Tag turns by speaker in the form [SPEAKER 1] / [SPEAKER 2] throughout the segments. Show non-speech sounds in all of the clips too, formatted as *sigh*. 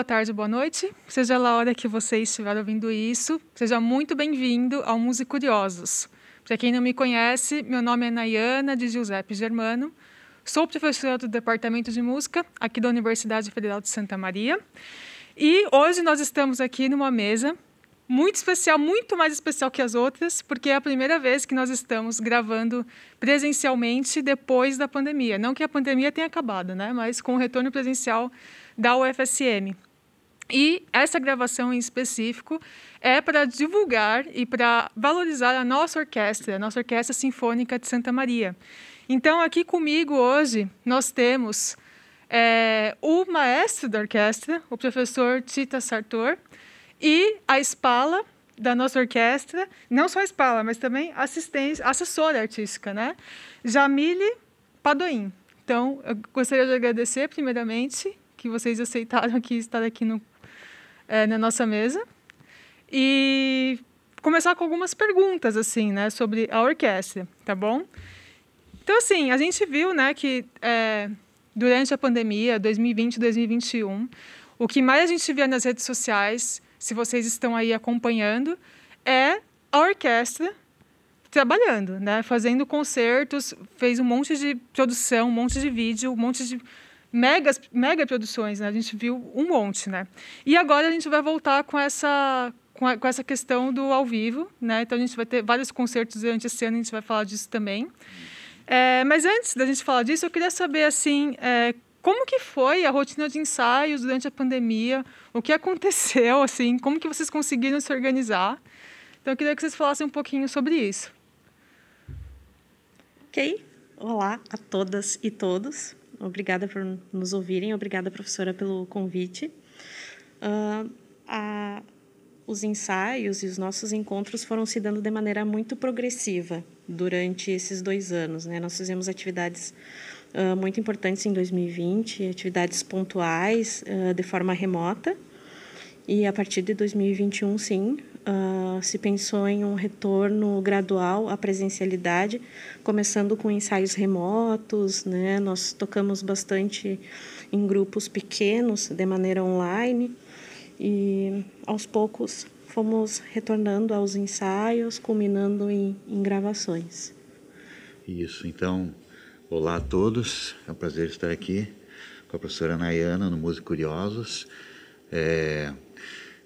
[SPEAKER 1] boa tarde, boa noite. Seja lá a hora que você estiver ouvindo isso, seja muito bem-vindo ao Música Curiosos. Para quem não me conhece, meu nome é Nayana de Giuseppe Germano. Sou professora do Departamento de Música aqui da Universidade Federal de Santa Maria. E hoje nós estamos aqui numa mesa muito especial, muito mais especial que as outras, porque é a primeira vez que nós estamos gravando presencialmente depois da pandemia. Não que a pandemia tenha acabado, né? mas com o retorno presencial da UFSM. E essa gravação em específico é para divulgar e para valorizar a nossa orquestra, a nossa Orquestra Sinfônica de Santa Maria. Então, aqui comigo hoje, nós temos é, o maestro da orquestra, o professor Tita Sartor, e a Spala da nossa orquestra, não só a Spala, mas também assistência, assessora artística, né? Jamile Padoim. Então, eu gostaria de agradecer, primeiramente, que vocês aceitaram aqui estar aqui no, é, na nossa mesa. E começar com algumas perguntas, assim, né, sobre a orquestra, tá bom? Então, assim, a gente viu, né, que é, durante a pandemia, 2020 2021, o que mais a gente via nas redes sociais se vocês estão aí acompanhando, é a orquestra trabalhando, né? Fazendo concertos, fez um monte de produção, um monte de vídeo, um monte de megas, mega produções, né? A gente viu um monte, né? E agora a gente vai voltar com essa com, a, com essa questão do ao vivo, né? Então a gente vai ter vários concertos durante esse ano, a gente vai falar disso também. É, mas antes da gente falar disso, eu queria saber assim, é, como que foi a rotina de ensaios durante a pandemia? O que aconteceu, *laughs* assim? Como que vocês conseguiram se organizar? Então, eu queria que vocês falassem um pouquinho sobre isso.
[SPEAKER 2] Ok. Olá a todas e todos. Obrigada por nos ouvirem. Obrigada, professora, pelo convite. Uh, a, os ensaios e os nossos encontros foram se dando de maneira muito progressiva durante esses dois anos. Né? Nós fizemos atividades uh, muito importantes em 2020, atividades pontuais uh, de forma remota. E a partir de 2021, sim, uh, se pensou em um retorno gradual à presencialidade, começando com ensaios remotos, né? Nós tocamos bastante em grupos pequenos, de maneira online, e aos poucos fomos retornando aos ensaios, culminando em, em gravações.
[SPEAKER 3] Isso, então Olá a todos, é um prazer estar aqui com a professora Nayana no Música Curiosos. É,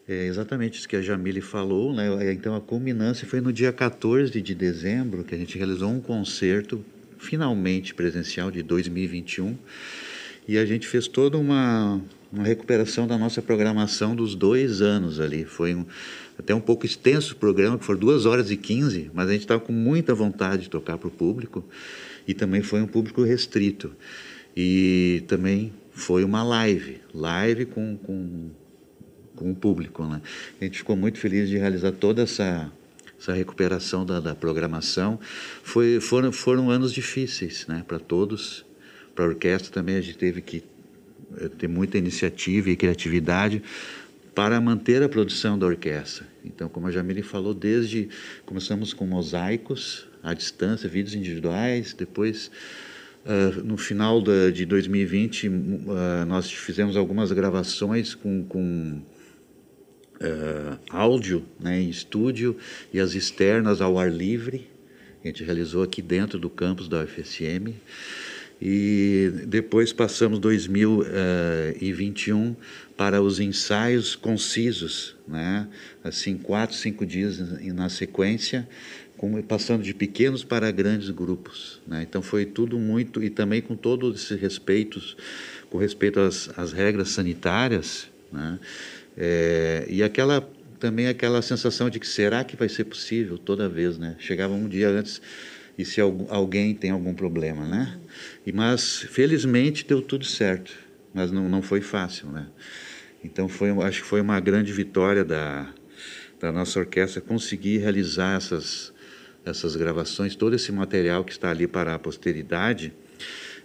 [SPEAKER 3] é, exatamente isso que a Jamile falou, né? Então a culminância foi no dia 14 de dezembro que a gente realizou um concerto finalmente presencial de 2021 e a gente fez toda uma, uma recuperação da nossa programação dos dois anos ali. Foi um, até um pouco extenso o programa, que foram duas horas e quinze, mas a gente estava com muita vontade de tocar para o público e também foi um público restrito. E também foi uma live, live com, com, com o público. Né? A gente ficou muito feliz de realizar toda essa, essa recuperação da, da programação. Foi, foram, foram anos difíceis né, para todos, para a orquestra também a gente teve que eh, ter muita iniciativa e criatividade para manter a produção da orquestra. Então, como a Jamile falou, desde começamos com mosaicos, à distância, vídeos individuais. Depois, uh, no final da, de 2020, uh, ah, nós fizemos algumas gravações com, com uh, áudio né, em estúdio e as externas ao ar livre. A gente realizou aqui dentro do campus da UFSM. E depois passamos 2021 para os ensaios concisos, né? assim, quatro, cinco dias na sequência, passando de pequenos para grandes grupos. Né? Então foi tudo muito, e também com todos esses respeitos, com respeito às, às regras sanitárias, né? É, e aquela também aquela sensação de que será que vai ser possível toda vez, né? Chegava um dia antes e se alguém tem algum problema, né? E mas felizmente deu tudo certo, mas não, não foi fácil, né? Então foi, acho que foi uma grande vitória da da nossa orquestra conseguir realizar essas essas gravações, todo esse material que está ali para a posteridade.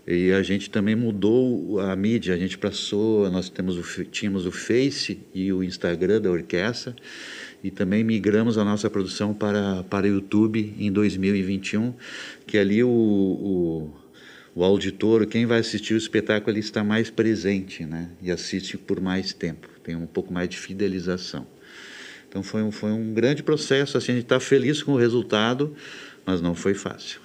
[SPEAKER 3] E a gente também mudou a mídia, a gente passou, nós temos o, tínhamos o Face e o Instagram da orquestra e também migramos a nossa produção para para o YouTube em 2021, que ali o, o, o auditor, quem vai assistir o espetáculo, ele está mais presente, né? E assiste por mais tempo, tem um pouco mais de fidelização. Então foi um, foi um grande processo, assim, a gente está feliz com o resultado, mas não foi fácil.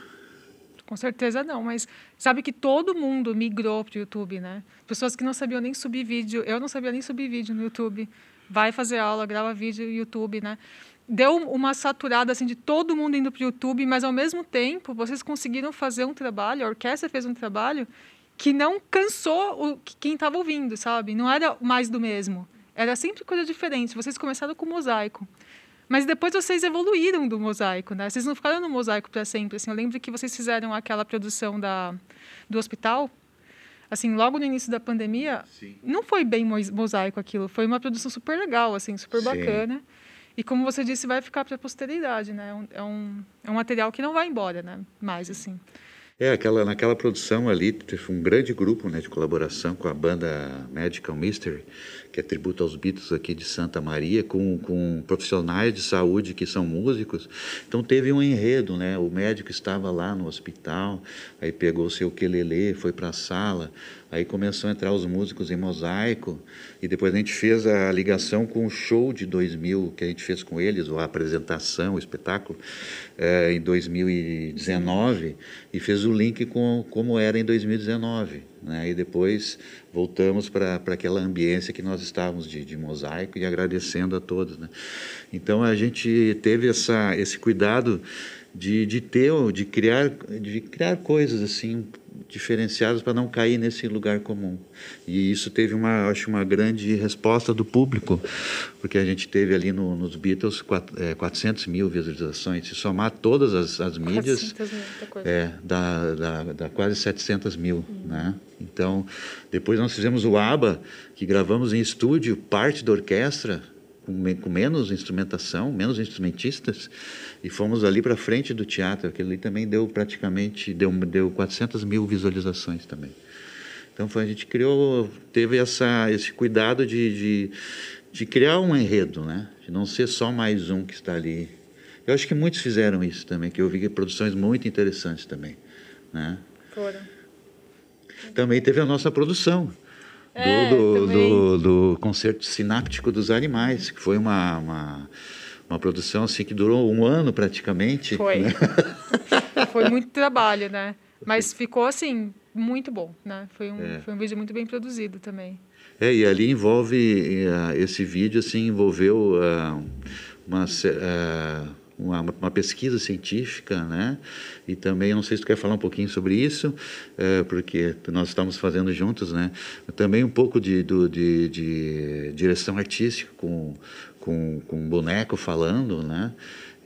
[SPEAKER 1] Com certeza não, mas sabe que todo mundo migrou para o YouTube, né? Pessoas que não sabiam nem subir vídeo, eu não sabia nem subir vídeo no YouTube, vai fazer aula, grava vídeo no YouTube, né? Deu uma saturada assim de todo mundo indo para o YouTube, mas ao mesmo tempo vocês conseguiram fazer um trabalho, a orquestra fez um trabalho que não cansou o, quem estava ouvindo, sabe? Não era mais do mesmo. Era sempre coisa diferente. Vocês começaram com mosaico. Mas depois vocês evoluíram do mosaico, né? Vocês não ficaram no mosaico para sempre. Assim, eu lembro que vocês fizeram aquela produção da, do hospital. Assim, logo no início da pandemia, Sim. não foi bem mosaico aquilo. Foi uma produção super legal, assim, super Sim. bacana. E como você disse, vai ficar para a posteridade, né? É um, é um material que não vai embora, né? Mais, assim.
[SPEAKER 3] É, aquela, naquela produção ali, teve um grande grupo né, de colaboração com a banda Medical Mystery, que é tributo aos Beatles aqui de Santa Maria, com, com profissionais de saúde que são músicos. Então teve um enredo, né? O médico estava lá no hospital, aí pegou o seu quelele, foi para a sala, Aí começou a entrar os músicos em mosaico e depois a gente fez a ligação com o show de 2000 que a gente fez com eles, a apresentação, o espetáculo, é, em 2019 e fez o link com como era em 2019. Né? E depois voltamos para aquela ambiência que nós estávamos de, de mosaico e agradecendo a todos. Né? Então a gente teve essa, esse cuidado de, de ter, de criar, de criar coisas assim diferenciadas para não cair nesse lugar comum. E isso teve uma, acho, uma grande resposta do público, porque a gente teve ali no, nos Beatles 400 é, mil visualizações. Se somar todas as, as mídias, é, dá, dá, dá quase 700 mil, uhum. né? Então, depois nós fizemos o ABBA, que gravamos em estúdio, parte da orquestra, com menos instrumentação, menos instrumentistas, e fomos ali para frente do teatro. Aquele ali também deu praticamente deu, deu 400 mil visualizações também. Então foi, a gente criou, teve essa, esse cuidado de, de, de criar um enredo, né? De não ser só mais um que está ali. Eu acho que muitos fizeram isso também, que eu vi produções muito interessantes também, né?
[SPEAKER 1] Foram.
[SPEAKER 3] Também teve a nossa produção
[SPEAKER 1] é,
[SPEAKER 3] do, do, do, concerto sináptico dos animais, que foi uma, uma, uma, produção assim que durou um ano praticamente.
[SPEAKER 1] Foi. Né? *laughs* foi muito trabalho, né? Mas ficou assim muito bom, né? Foi um, é. foi um vídeo muito bem produzido também.
[SPEAKER 3] É, e ali envolve uh, esse vídeo assim envolveu uh, uma uh, uma, uma, pesquisa científica, né? E também, não sei se tu quer falar um pouquinho sobre isso, é, porque nós estamos fazendo juntos, né? Também um pouco de, do, de, de direção artística com, com, com um boneco falando, né?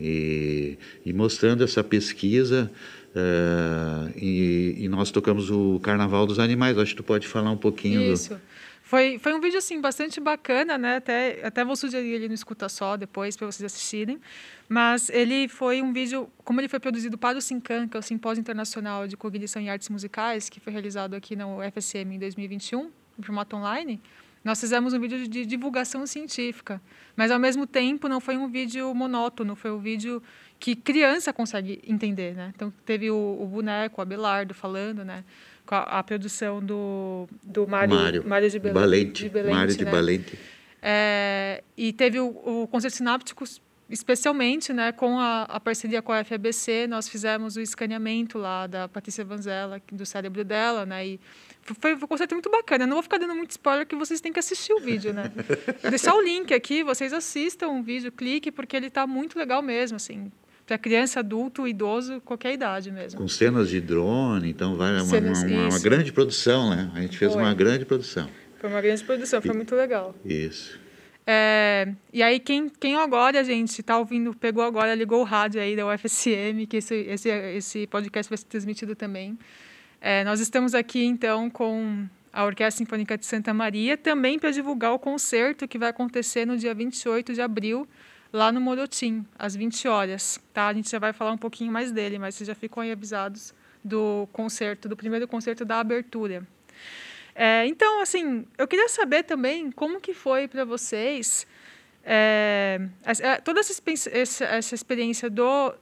[SPEAKER 3] E, e mostrando essa pesquisa é, e, e, nós tocamos o Carnaval dos Animais. Acho que tu pode falar um pouquinho.
[SPEAKER 1] Isso. Do... Foi, foi um vídeo assim bastante bacana, né? Até, até vou sugerir ele no Escuta Só depois para vocês assistirem. Mas ele foi um vídeo, como ele foi produzido para o SINCAN, que é o Simpósio Internacional de Cognição em Artes Musicais, que foi realizado aqui na UFSM em 2021, em formato online. Nós fizemos um vídeo de divulgação científica, mas ao mesmo tempo não foi um vídeo monótono, foi um vídeo que criança consegue entender, né? Então teve o, o boneco, o Abelardo falando, né? com a, a produção do, do Mário, Mário,
[SPEAKER 3] Mário de, Bel Balente, de Belente. Mário de né? Balente.
[SPEAKER 1] É, e teve o, o Concerto Sináptico, especialmente né, com a, a, parceria com a FABC, nós fizemos o escaneamento lá da Patrícia Vanzella, do cérebro dela, né, e foi, foi um concerto muito bacana. Eu não vou ficar dando muito spoiler, que vocês têm que assistir o vídeo, né? Vou deixar o link aqui, vocês assistam o vídeo, clique, porque ele está muito legal mesmo, assim para criança, adulto, idoso, qualquer idade mesmo.
[SPEAKER 3] Com cenas de drone, então vai uma, cenas, uma, uma, grande produção, né? A gente fez foi. uma grande produção.
[SPEAKER 1] Foi uma grande produção, foi e, muito legal.
[SPEAKER 3] Isso.
[SPEAKER 1] É, e aí quem, quem agora, gente, está ouvindo, pegou agora, ligou o rádio aí da UFSM, que esse, esse, esse podcast vai ser transmitido também. É, nós estamos aqui, então, com a Orquestra Sinfônica de Santa Maria, também para divulgar o concerto que vai acontecer no dia 28 de abril, lá no Morotim, às 20 horas. Tá? A gente já vai falar um pouquinho mais dele, mas vocês já ficam aí avisados do concerto, do primeiro concerto da abertura. É, então, assim, eu queria saber também como que foi para vocês é, toda essa, essa, essa experiência do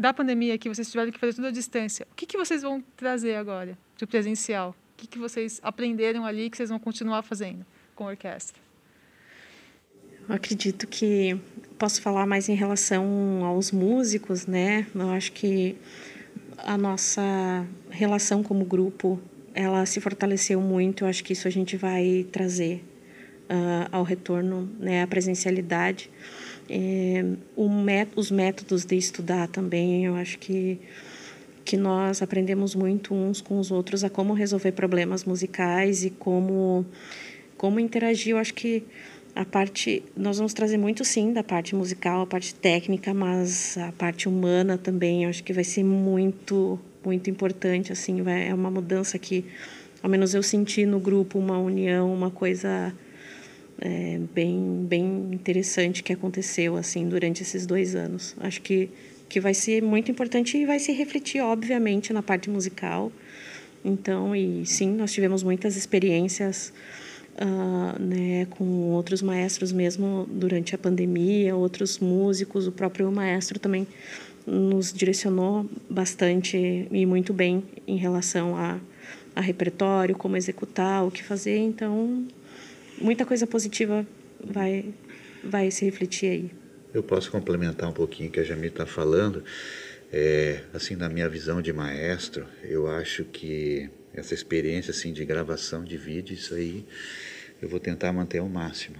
[SPEAKER 1] da pandemia que vocês tiveram que fazer tudo à distância, o que, que vocês vão trazer agora de presencial? O que, que vocês aprenderam ali que vocês vão continuar fazendo com a orquestra?
[SPEAKER 2] Eu acredito que posso falar mais em relação aos músicos, né? Eu acho que a nossa relação como grupo ela se fortaleceu muito. Eu acho que isso a gente vai trazer uh, ao retorno, né? A presencialidade, é, met os métodos de estudar também. Eu acho que que nós aprendemos muito uns com os outros a como resolver problemas musicais e como como interagir. Eu acho que a parte nós vamos trazer muito sim da parte musical a parte técnica mas a parte humana também acho que vai ser muito muito importante assim vai é uma mudança que ao menos eu senti no grupo uma união uma coisa é, bem bem interessante que aconteceu assim durante esses dois anos acho que que vai ser muito importante e vai se refletir obviamente na parte musical então e sim nós tivemos muitas experiências uh, né, com outros maestros mesmo durante a pandemia, outros músicos, o próprio maestro também nos direcionou bastante e muito bem em relação a, a repertório, como executar, o que fazer. Então, muita coisa positiva vai, vai se refletir aí.
[SPEAKER 3] Eu posso complementar um pouquinho o que a Jamie está falando. É, assim, na minha visão de maestro, eu acho que essa experiência assim de gravação de vídeo, isso aí eu vou tentar manter ao máximo,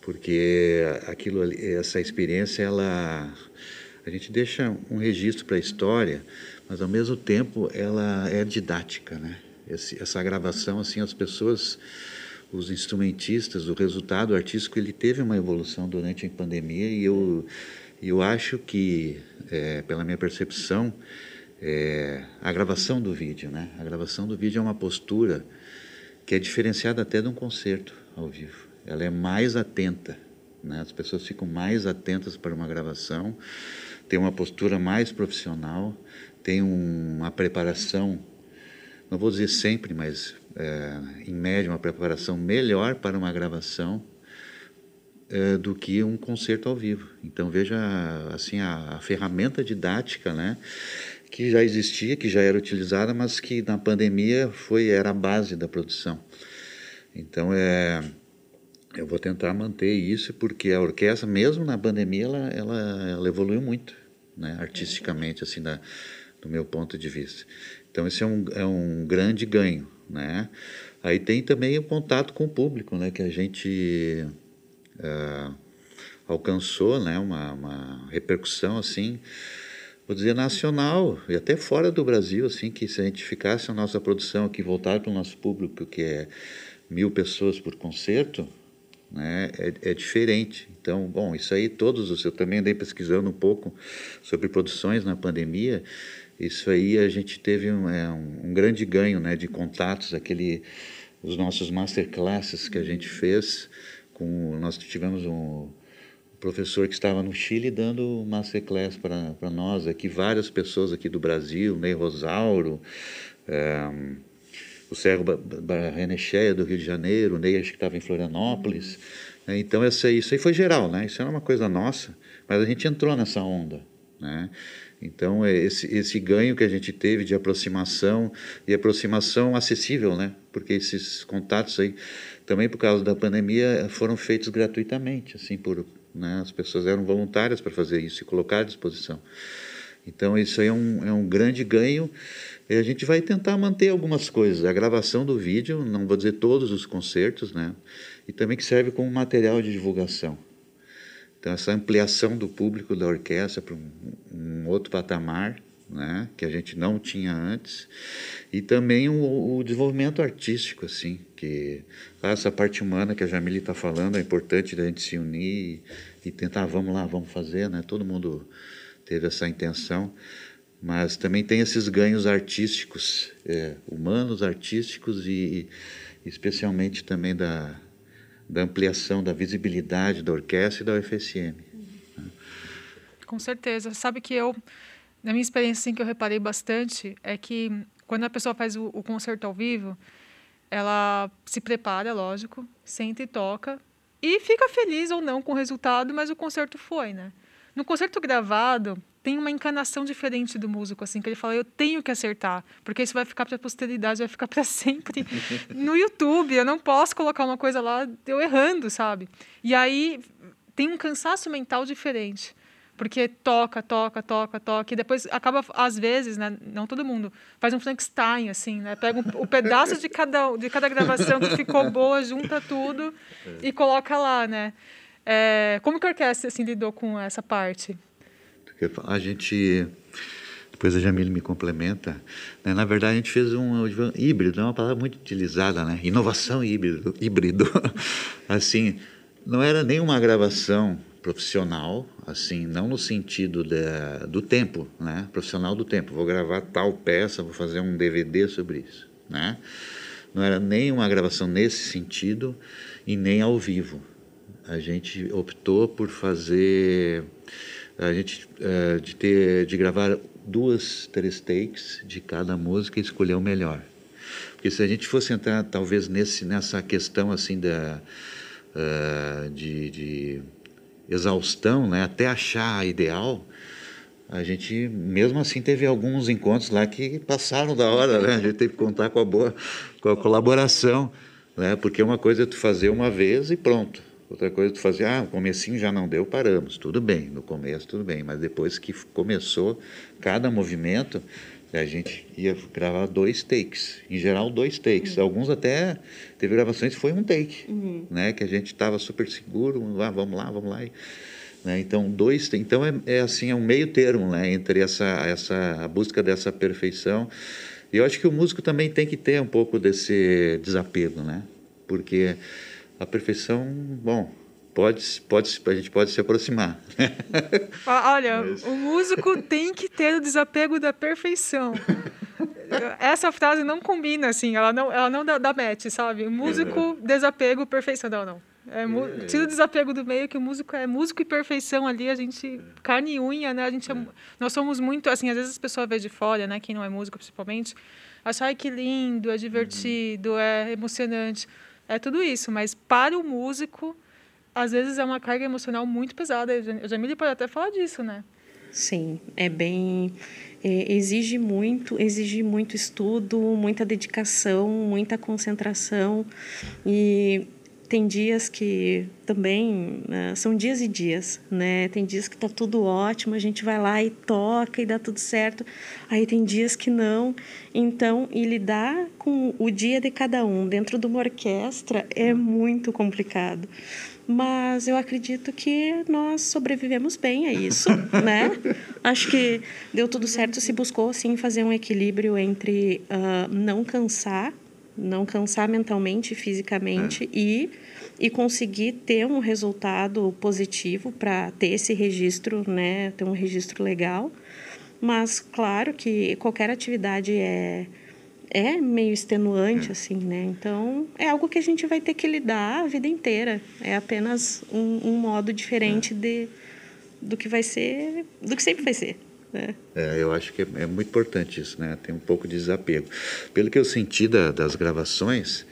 [SPEAKER 3] porque aquilo essa experiência ela a gente deixa um registro para a história, mas ao mesmo tempo ela é didática, né? Esse, essa gravação assim as pessoas os instrumentistas, o resultado artístico ele teve uma evolução durante a pandemia e eu eu acho que é, pela minha percepção é, a gravação do vídeo, né? A gravação do vídeo é uma postura que é diferenciada até de um concerto ao vivo. Ela é mais atenta, né? As pessoas ficam mais atentas para uma gravação, tem uma postura mais profissional, tem uma preparação, não vou dizer sempre, mas em média uma preparação melhor para uma gravação é, do que um concerto ao vivo. Então veja assim a, a ferramenta didática, né? que já existia, que já era utilizada, mas que na pandemia foi era a base da produção. Então é eu vou tentar manter isso porque a orquestra mesmo na pandemia ela ela, ela evoluiu muito, né, artisticamente assim da, do meu ponto de vista. Então esse é um, é um grande ganho, né? Aí tem também o contato com o público, né, que a gente uh, alcançou, né, uma, uma repercussão assim vou dizer, nacional e até fora do Brasil, assim, que se a gente ficasse a nossa produção aqui voltada para o nosso público, que é mil pessoas por concerto, né, é, é, diferente. Então, bom, isso aí todos os eu também andei pesquisando um pouco sobre produções na pandemia. Isso aí a gente teve um, é, um, grande ganho, né, de contatos, aquele os nossos masterclasses que a gente fez com nós tivemos um professor que estava no Chile dando masterclass para nós aqui, várias pessoas aqui do Brasil, Ney Rosauro, é, o Sérgio Renecheia do Rio de Janeiro, o Ney acho que estava em Florianópolis. Né? Então essa, isso aí foi geral, né? Isso era uma coisa nossa, mas a gente entrou nessa onda, né? Então é esse, esse ganho que a gente teve de aproximação e aproximação acessível, né? Porque esses contatos aí também por causa da pandemia foram feitos gratuitamente, assim por né? As pessoas eram voluntárias para fazer isso e colocar à disposição. Então, isso aí é um, é um grande ganho. E a gente vai tentar manter algumas coisas. A gravação do vídeo, não vou dizer todos os concertos, né? e também que serve como material de divulgação. Então, essa ampliação do público da orquestra para um, um outro patamar, né? que a gente não tinha antes, e também o, o desenvolvimento artístico, assim, que essa parte humana que a Jamile está falando é importante da gente se unir e, e, tentar, vamos lá, vamos fazer, né? Todo mundo teve essa intenção, mas também tem esses ganhos artísticos, é, humanos, artísticos e, e especialmente também da, da ampliação da visibilidade da orquestra e da UFSM.
[SPEAKER 1] Com certeza. Sabe que eu, na minha experiência, assim, que eu reparei bastante, é que quando a pessoa faz o, o concerto ao vivo, ela se prepara, lógico, senta e toca e fica feliz ou não com o resultado, mas o concerto foi, né? No concerto gravado, tem uma encanação diferente do músico, assim, que ele fala, eu tenho que acertar, porque isso vai ficar para a posteridade, vai ficar para *laughs* sempre no YouTube. Eu não posso colocar uma coisa lá eu errando, sabe? E aí tem um cansaço mental diferente. Porque toca, toca, toca, toca, e depois acaba, às vezes, né, não todo mundo, faz um Frankenstein, assim, né? Pega um, o pedaço de cada, de cada gravação que ficou boa, junta tudo e coloca lá, né? É, como que a orquestra assim, lidou com essa parte?
[SPEAKER 3] A gente depois a Jamile me complementa. Né? Na verdade, a gente fez um, híbrido, é uma palavra muito utilizada, né? Inovação híbrido. híbrido. *laughs* assim, não era nenhuma gravação profissional, assim, não no sentido da, do tempo, né? Profissional do tempo. Vou gravar tal peça, vou fazer um DVD sobre isso, né? Não era nem uma gravação nesse sentido e nem ao vivo. A gente optou por fazer a gente uh, de ter de gravar duas três takes de cada música e escolher o melhor. Porque se a gente fosse entrar talvez nesse nessa questão assim da uh, de, de, exaustão né até achar a ideal a gente mesmo assim teve alguns encontros lá que passaram da hora né? A gente teve que contar com a boa com a colaboração né? Porque uma coisa é tu fazer uma vez e pronto Outra coisa, tu fazia, ah, o comecinho já não deu, paramos. Tudo bem, no começo tudo bem, mas depois que começou cada movimento, a gente ia gravar dois takes, em geral dois takes. Uhum. Alguns até teve gravações que foi um take, uhum. né, que a gente estava super seguro, ah, vamos lá, vamos lá. E, né, então dois, então é, é, assim é um meio termo, né, entre essa essa a busca dessa perfeição. E eu acho que o músico também tem que ter um pouco desse desapego, né, porque a perfeição, bom, pode, pode, a gente pode se aproximar. *laughs*
[SPEAKER 1] Olha, Mas... o músico tem que ter o desapego da perfeição. Essa frase não combina, assim, ela não, ela não dá, dá match, sabe? Músico, é. desapego, perfeição. Não, não. É, é. Tira o desapego do meio, que o músico é músico e perfeição ali, a gente, carne e unha, né? A gente é, é. nós somos muito, assim, às vezes as pessoas vê de fora, né? Quem não é músico, principalmente, acham que lindo, é divertido, uhum. é emocionante é tudo isso, mas para o músico, às vezes é uma carga emocional muito pesada. A Jamile pode até falar disso, né?
[SPEAKER 2] Sim, é bem. É, exige muito, exige muito estudo, muita dedicação, muita concentração. E tem dias que também né, são dias e dias, né? Tem dias que tá tudo ótimo, a gente vai lá e toca e dá tudo certo. Aí tem dias que não. Então, e lidar com o dia de cada um dentro de uma orquestra é muito complicado. Mas eu acredito que nós sobrevivemos bem a isso, *laughs* né? Acho que deu tudo certo, se buscou sim fazer um equilíbrio entre uh, não cansar não cansar mentalmente fisicamente é. e, e conseguir ter um resultado positivo para ter esse registro, né, ter um registro legal. Mas claro que qualquer atividade é é meio extenuante é. assim, né? Então é algo que a gente vai ter que lidar a vida inteira. É apenas um, um modo diferente é. de do que vai ser, do que sempre vai ser.
[SPEAKER 3] É. é, eu acho que é, é, muito importante isso, né? Tem um pouco de desapego. Pelo que eu senti da, das gravações,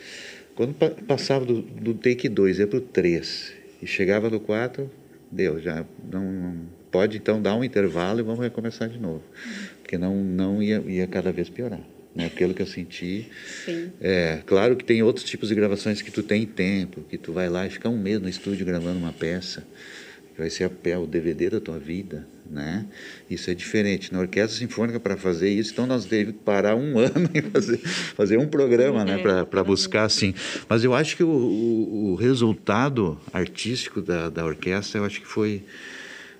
[SPEAKER 3] quando pa passava do, do take 2 ia para o 3 e chegava no 4, deu, já não, não, pode então dar um intervalo e vamos recomeçar de novo. Porque não, não ia, ia cada vez piorar. Né? Pelo que eu senti. Sim. É, claro que tem outros tipos de gravações que tu tem tempo, que tu vai lá e fica um mês no estúdio gravando uma peça vai ser a pé, o DVD da tua vida, né? Isso é diferente. Na orquestra sinfônica para fazer isso, então nós teve que parar um *laughs* ano e fazer, fazer um programa, né, para buscar assim. Mas eu acho que o, o, o resultado artístico da, da orquestra, eu acho que foi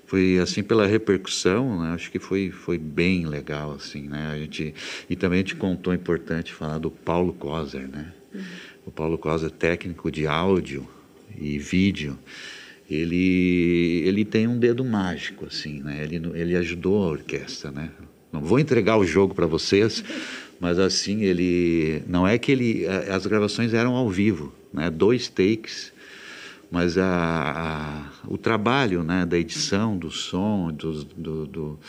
[SPEAKER 3] foi assim pela repercussão, né? acho que foi foi bem legal assim, né? A gente e também a gente contou importante falar do Paulo Kozer, né? Uhum. O Paulo Kozer técnico de áudio e vídeo ele, ele tem um dedo mágico, assim, né? Ele, ele ajudou a orquestra, né? Não vou entregar o jogo para vocês, mas assim, ele... Não é que ele... As gravações eram ao vivo, né? Dois takes, mas a, a o trabalho, né? Da edição, do som, do, do, do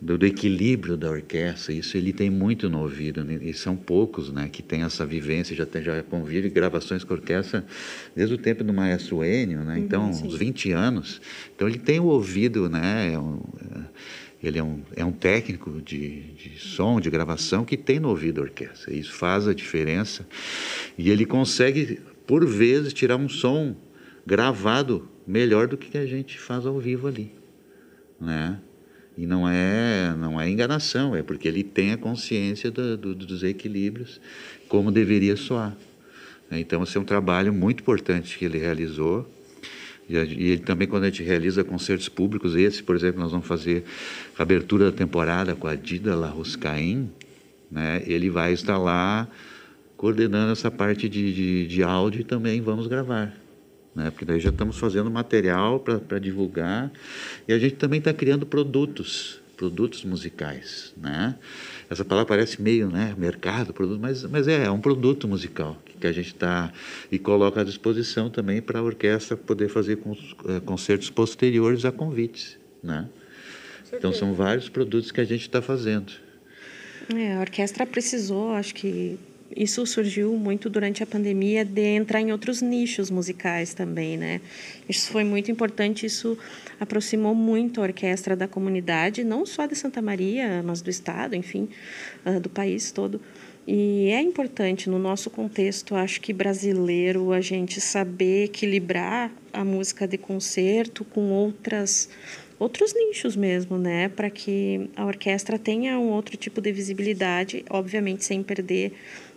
[SPEAKER 3] do, do, equilíbrio da orquestra, isso ele tem muito no ouvido, né? e são poucos né, que têm essa vivência, já, tem, já convive gravações com orquestra desde o tempo do maestro Enio, né? então, uhum, uns 20 anos. Então, ele tem o ouvido, né? Ele é um, é um técnico de, de som, de gravação, que tem no ouvido a orquestra. Isso faz a diferença. E ele consegue, por vezes, tirar um som gravado melhor do que a gente faz ao vivo ali. Né? E não é, não é enganação, é porque ele tem a consciência do, do, dos equilíbrios, como deveria soar. Então, esse é um trabalho muito importante que ele realizou. E ele também, quando a gente realiza concertos públicos, esse, por exemplo, nós vamos fazer a abertura da temporada com a Dida La Ruscaim, né? ele vai estar lá coordenando essa parte de, de, de áudio e também vamos gravar. Né? Porque daí já estamos fazendo material para divulgar e a gente também está criando produtos, produtos musicais. Né? Essa palavra parece meio né, mercado, produto, mas, mas é, é um produto musical que a gente está e coloca à disposição também para a orquestra poder fazer eh, concertos posteriores a convites, né? Então são vários produtos que a gente está fazendo.
[SPEAKER 2] É, a orquestra precisou, acho que isso surgiu muito durante a pandemia de entrar em outros nichos musicais também, né? Isso foi muito importante, isso aproximou muito a orquestra da comunidade, não só de Santa Maria, mas do estado, enfim, ah, do país todo. E é importante no nosso contexto, acho que brasileiro, a gente saber equilibrar a música de concerto com outras outros nichos mesmo, né, para que a orquestra tenha um outro tipo de visibilidade, obviamente sem perder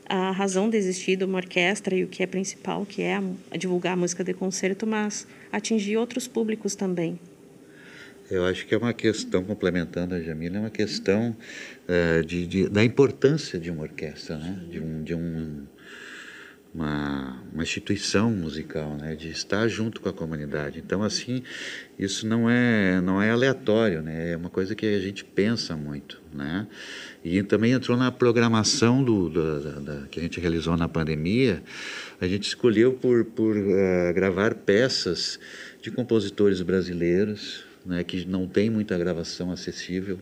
[SPEAKER 2] a razão de existir de uma orquestra e o que é principal, que é divulgar a música de concerto, mas atingir outros públicos também.
[SPEAKER 3] Eu acho que é uma questão, complementando a Jamila, é uma questão é, de, de, da importância de uma orquestra, né? de, um, de um, uma, uma instituição musical, né? de estar junto com a comunidade. Então, assim, isso não é, não é aleatório, né? é uma coisa que a gente pensa muito. Né? E também entrou na programação do, do da, da, que a gente realizou na pandemia, a gente escolheu por, por uh, gravar peças de compositores brasileiros, né, que não tem muita gravação acessível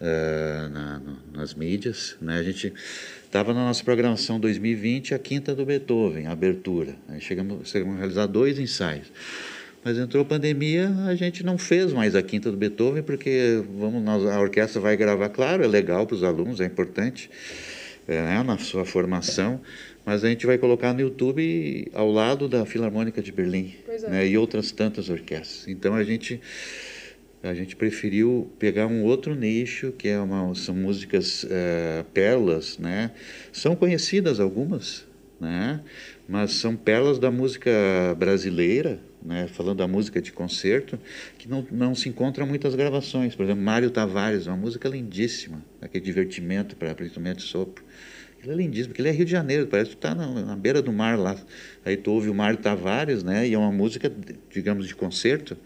[SPEAKER 3] uh, na, no, nas mídias. Né? A gente estava na nossa programação 2020 a Quinta do Beethoven, a abertura. Aí chegamos, chegamos a realizar dois ensaios. Mas entrou a pandemia, a gente não fez mais a Quinta do Beethoven, porque vamos, a orquestra vai gravar, claro, é legal para os alunos, é importante é, né, na sua formação, mas a gente vai colocar no YouTube ao lado da Filarmônica de Berlim é. né, e outras tantas orquestras. Então a gente a gente preferiu pegar um outro nicho que é uma, são músicas é, pérolas, né? São conhecidas algumas, né? Mas são pérolas da música brasileira, né? Falando da música de concerto, que não, não se encontram muitas gravações. Por exemplo, Mário Tavares, uma música lindíssima, aquele divertimento para instrumento de sopro. Ele é lindíssimo, porque ele é Rio de Janeiro, parece que está na, na, beira do mar lá. Aí tu ouve o Mário Tavares, né? E é uma música, digamos, de concerto,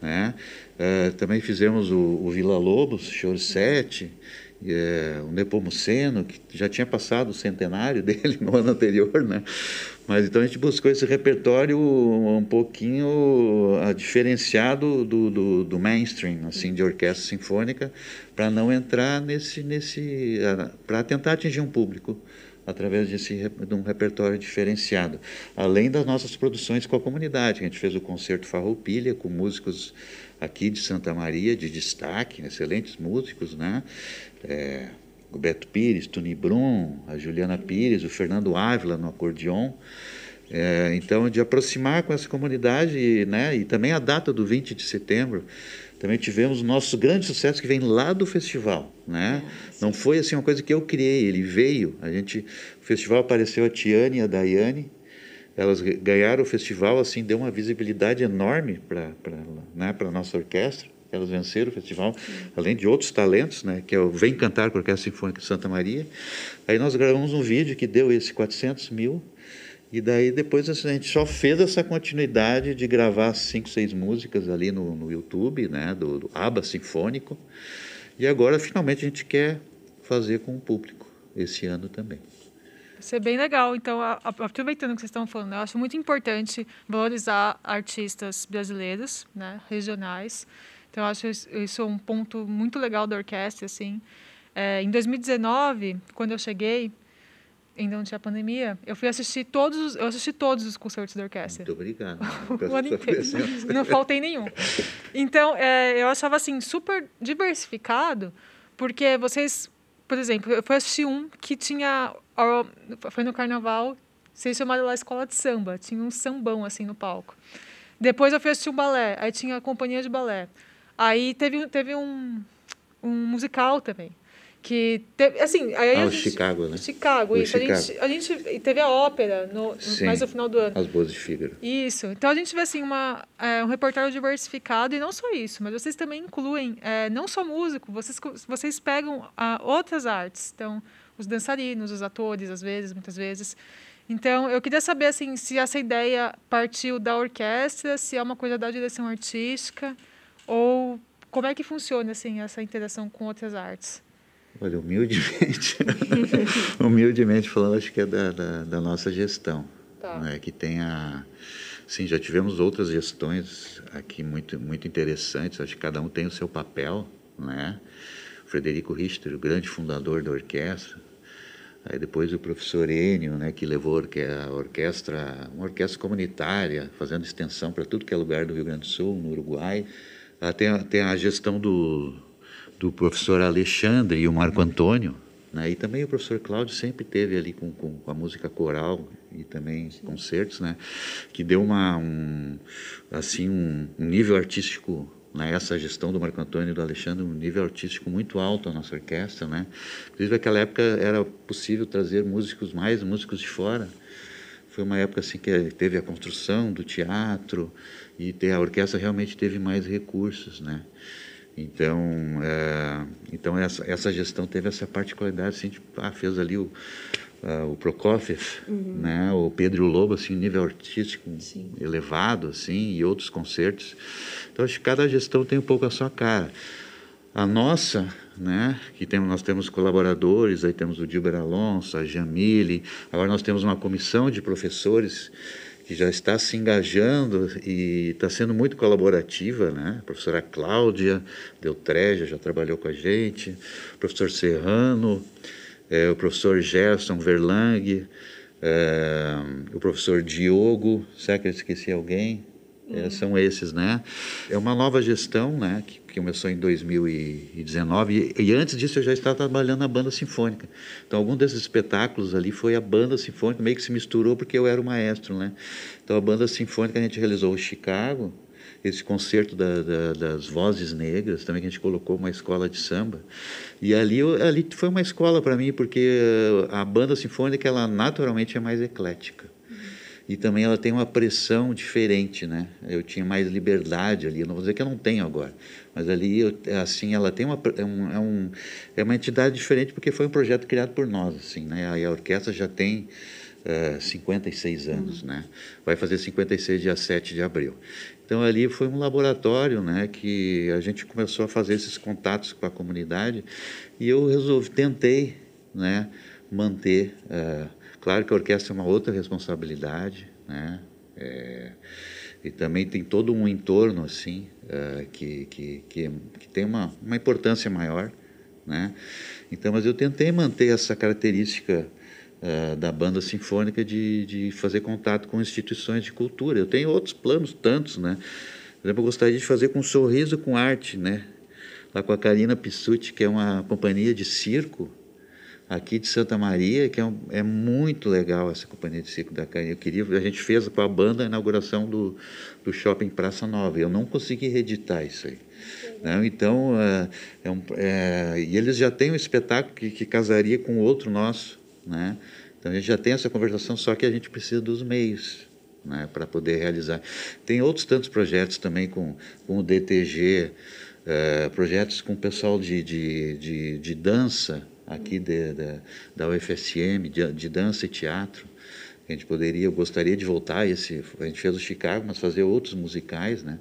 [SPEAKER 3] né? Uh, também fizemos o, o Vila Lobos, Choro 7, é, o Nepomuceno, que já tinha passado o centenário *laughs* dele no ano anterior, né? Mas então a gente buscou esse repertório um pouquinho uh, diferenciado do, do, do, mainstream, assim, de orquestra sinfônica, para não entrar nesse, nesse, uh, para tentar atingir um público através desse, de um repertório diferenciado. Além das nossas produções com a comunidade, a gente fez o concerto Farroupilha com músicos aqui de Santa Maria de destaque, excelentes músicos, né? É, o Beto Pires, Tony Brum, a Juliana Pires, o Fernando Ávila no acordeon. É, então, de aproximar com essa comunidade, né, e também a data do 20 de setembro, também tivemos o nosso grande sucesso que vem lá do festival, né? Não foi assim uma coisa que eu criei, ele veio. A gente, o festival apareceu a Tiane e a Daiane, elas ganharam o festival, assim, deu uma visibilidade enorme para né, a nossa orquestra elas venceram o festival, além de outros talentos, né, que é o Vem Cantar com a Orquestra Sinfônica de Santa Maria. Aí nós gravamos um vídeo que deu esse 400 mil, e daí depois assim, a gente só fez essa continuidade de gravar cinco, seis músicas ali no, no YouTube, né, do, do ABA Sinfônico, e agora finalmente a gente quer fazer com o público esse ano também.
[SPEAKER 1] Isso é bem legal. Então, aproveitando o que vocês estão falando, eu acho muito importante valorizar artistas brasileiros, né, regionais, então, eu acho isso um ponto muito legal da orquestra, assim. É, em 2019, quando eu cheguei, ainda não tinha pandemia, eu fui assistir todos, eu assisti todos os concertos da orquestra.
[SPEAKER 3] Muito obrigado. *laughs*
[SPEAKER 1] o ano inteiro. *laughs* Não faltei nenhum. Então, é, eu achava assim super diversificado, porque vocês, por exemplo, eu fui assistir um que tinha foi no carnaval, vocês chamaram lá escola de samba, tinha um sambão assim no palco. Depois eu fui assistir um balé, aí tinha a companhia de balé. Aí teve, teve um, um musical também. Que teve, assim, aí
[SPEAKER 3] ah,
[SPEAKER 1] o
[SPEAKER 3] gente, Chicago, né?
[SPEAKER 1] Chicago, isso.
[SPEAKER 3] Chicago.
[SPEAKER 1] A, gente, a gente teve a ópera no,
[SPEAKER 3] Sim,
[SPEAKER 1] mais no final do ano.
[SPEAKER 3] As Boas de Fígaro.
[SPEAKER 1] Isso. Então a gente vê assim, uma, é, um repertório diversificado e não só isso, mas vocês também incluem é, não só músico, vocês, vocês pegam ah, outras artes. Então, os dançarinos, os atores, às vezes, muitas vezes. Então, eu queria saber assim, se essa ideia partiu da orquestra, se é uma coisa da direção artística, ou como é que funciona assim, essa interação com outras artes.
[SPEAKER 3] Olha, humildemente, *laughs* humildemente falando, acho que é da, da, da nossa gestão. Tá. Né, que tem a... Sim, já tivemos outras gestões aqui muito, muito interessantes, acho que cada um tem o seu papel, né? Frederico Richter, o grande fundador da orquestra, Aí depois o professor Enio, né, que levou a orquestra, uma orquestra comunitária, fazendo extensão para tudo que é lugar do Rio Grande do Sul, no Uruguai. Ah, tem, a, tem a gestão do, do professor Alexandre e o Marco Antônio, né? E também o professor Cláudio sempre teve ali com, com, com a música coral e também Sim. concertos, né? Que deu uma um, assim um, um nível artístico né, essa gestão do Marco Antônio e do Alexandre, um nível artístico muito alto a nossa orquestra, né? Inclusive naquela época era possível trazer músicos mais músicos de fora. Foi uma época assim que teve a construção do teatro e a orquestra realmente teve mais recursos, né? Então, é, então essa, essa gestão teve essa particularidade, assim, tipo, ah, fez ali o, uh, o Prokofiev, uhum. né, o Pedro Lobo, assim, nível artístico Sim. elevado, assim, e outros concertos. Então, acho que cada gestão tem um pouco a sua cara. A nossa, né, que temos, nós temos colaboradores, aí temos o Dilber Alonso, a Jamile, agora nós temos uma comissão de professores que já está se engajando e está sendo muito colaborativa, né? A professora Cláudia Deltreja já trabalhou com a gente, o professor Serrano, é, o professor Gerson Verlang, é, o professor Diogo, será que eu esqueci alguém? É, são esses, né? É uma nova gestão, né? Que, que começou em 2019 e, e, antes disso eu já estava trabalhando na banda sinfônica. Então, algum desses espetáculos ali foi a banda sinfônica, meio que se misturou porque eu era o maestro, né? Então, a banda sinfônica a gente realizou o Chicago, esse concerto da, da, das vozes negras, também que a gente colocou uma escola de samba. E ali, ali foi uma escola para mim, porque a banda sinfônica, ela naturalmente é mais eclética. E também ela tem uma pressão diferente, né? Eu tinha mais liberdade ali, não vou dizer que eu não tenho agora, mas ali, eu, assim, ela tem uma, é, um, é, um, é uma entidade diferente porque foi um projeto criado por nós, assim, né? E a orquestra já tem uh, 56 anos, uhum. né? Vai fazer 56 dia 7 de abril. Então ali foi um laboratório, né, que a gente começou a fazer esses contatos com a comunidade e eu resolvi, tentei, né, manter. Uh, claro que a orquestra é uma outra responsabilidade, né, é, e também tem todo um entorno assim uh, que, que, que, que, tem uma, uma importância maior, né. Então, mas eu tentei manter essa característica uh, da banda sinfônica de, de fazer contato com instituições de cultura. Eu tenho outros planos, tantos, né? Por exemplo, eu gostaria de fazer com Sorriso com Arte, né? Lá com a Karina Pissuti, que é uma companhia de circo aqui de Santa Maria, que é, um, é muito legal essa companhia de circo da Karina. Eu queria, a gente fez com a banda a inauguração do, do shopping Praça Nova. Eu não consegui reeditar isso aí. Né? Então, é, é um, é, e eles já têm um espetáculo que, que casaria com outro nosso, né? Então a gente já tem essa conversação, só que a gente precisa dos meios né, para poder realizar. Tem outros tantos projetos também com, com o DTG, é, projetos com o pessoal de, de, de, de dança aqui de, de, da UFSM, de, de dança e teatro. A gente poderia, eu gostaria de voltar esse, a gente fez o Chicago, mas fazer outros musicais, né?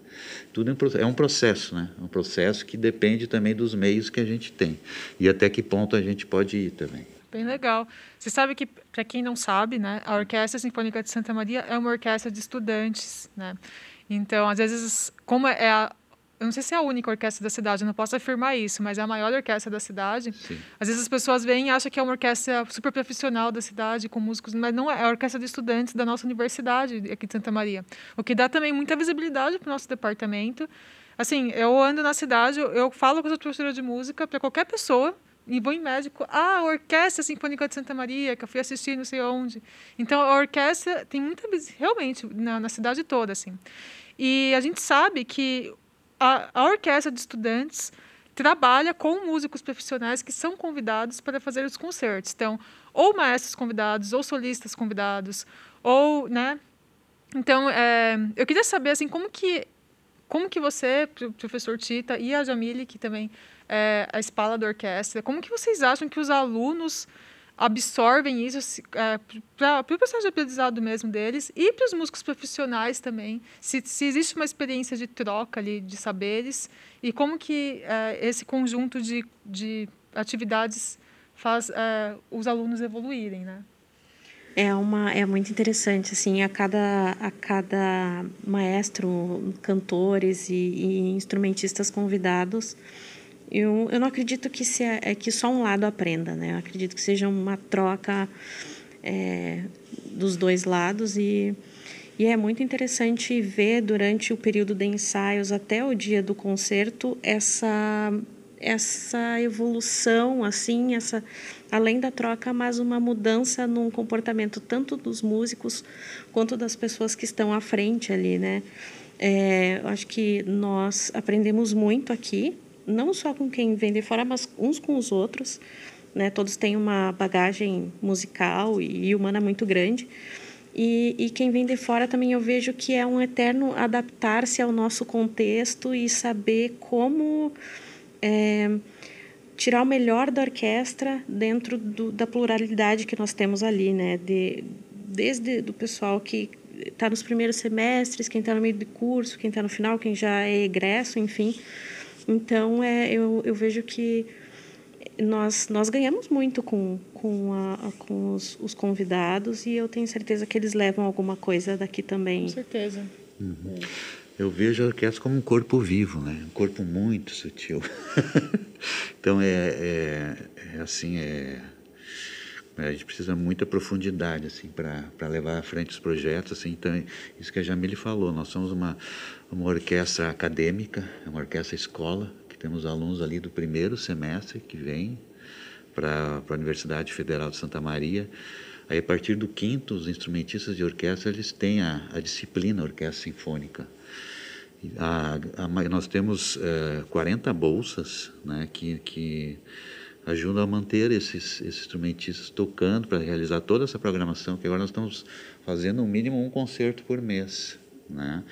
[SPEAKER 3] Tudo é um processo, né? É um processo que depende também dos meios que a gente tem e até que ponto a gente pode ir também.
[SPEAKER 1] Bem legal. Você sabe que, para quem não sabe, né, a Orquestra Sinfônica de Santa Maria é uma orquestra de estudantes, né? Então, às vezes, como é a, eu não sei se é a única orquestra da cidade, eu não posso afirmar isso, mas é a maior orquestra da cidade. Sim. Às vezes as pessoas vêm e acham que é uma orquestra super profissional da cidade, com músicos, mas não é, é a orquestra de estudantes da nossa universidade aqui de Santa Maria. O que dá também muita visibilidade para o nosso departamento. Assim, eu ando na cidade, eu falo com os professores de música para qualquer pessoa, e vou em médico, ah, a Orquestra Sinfônica de Santa Maria, que eu fui assistir não sei onde. Então, a orquestra tem muita realmente na, na cidade toda, assim. E a gente sabe que a, a orquestra de estudantes trabalha com músicos profissionais que são convidados para fazer os concertos. Então, ou maestros convidados, ou solistas convidados, ou, né? Então, é, eu queria saber, assim, como que, como que você, professor Tita, e a Jamile, que também é a espala da orquestra, como que vocês acham que os alunos absorvem isso é, para o processo de aprendizado mesmo deles e para os músicos profissionais também. Se, se, existe uma experiência de troca ali de saberes e como que é, esse conjunto de, de atividades faz é, os alunos evoluírem, né?
[SPEAKER 2] É uma é muito interessante assim a cada a cada maestro, cantores e, e instrumentistas convidados eu, eu não acredito que, se é, é que só um lado aprenda, né? Eu acredito que seja uma troca é, dos dois lados e, e é muito interessante ver durante o período de ensaios até o dia do concerto essa essa evolução assim essa além da troca mas uma mudança no comportamento tanto dos músicos quanto das pessoas que estão à frente ali né é, eu acho que nós aprendemos muito aqui não só com quem vem de fora, mas uns com os outros. Né? Todos têm uma bagagem musical e, humana muito grande. E, e, quem vem de fora também eu vejo que é um eterno adaptar-se ao nosso contexto e saber como é, tirar o melhor da orquestra dentro do, da pluralidade que nós temos ali, né? De, desde do pessoal que está nos primeiros semestres, quem está no meio do curso, quem está no final, quem já é egresso, enfim. Então, é, eu, eu vejo que nós, nós ganhamos muito com, com, a, com os, os, convidados e eu tenho certeza que eles levam alguma coisa daqui também.
[SPEAKER 1] Com certeza.
[SPEAKER 3] Uhum. Eu vejo a orquestra como um corpo vivo, né? um corpo muito sutil. *laughs* então, é, é, é assim, é, a gente precisa muita profundidade assim para levar à frente os projetos assim então isso que a Jamile falou nós somos uma uma orquestra acadêmica, é uma orquestra escola, que temos alunos ali do primeiro semestre que vêm para a Universidade Federal de Santa Maria. Aí, a partir do quinto, os instrumentistas de orquestra eles têm a, a disciplina Orquestra Sinfônica. A, a, nós temos é, 40 bolsas né, que, que ajudam a manter esses, esses instrumentistas tocando para realizar toda essa programação, que agora nós estamos fazendo no mínimo um concerto por mês. Né?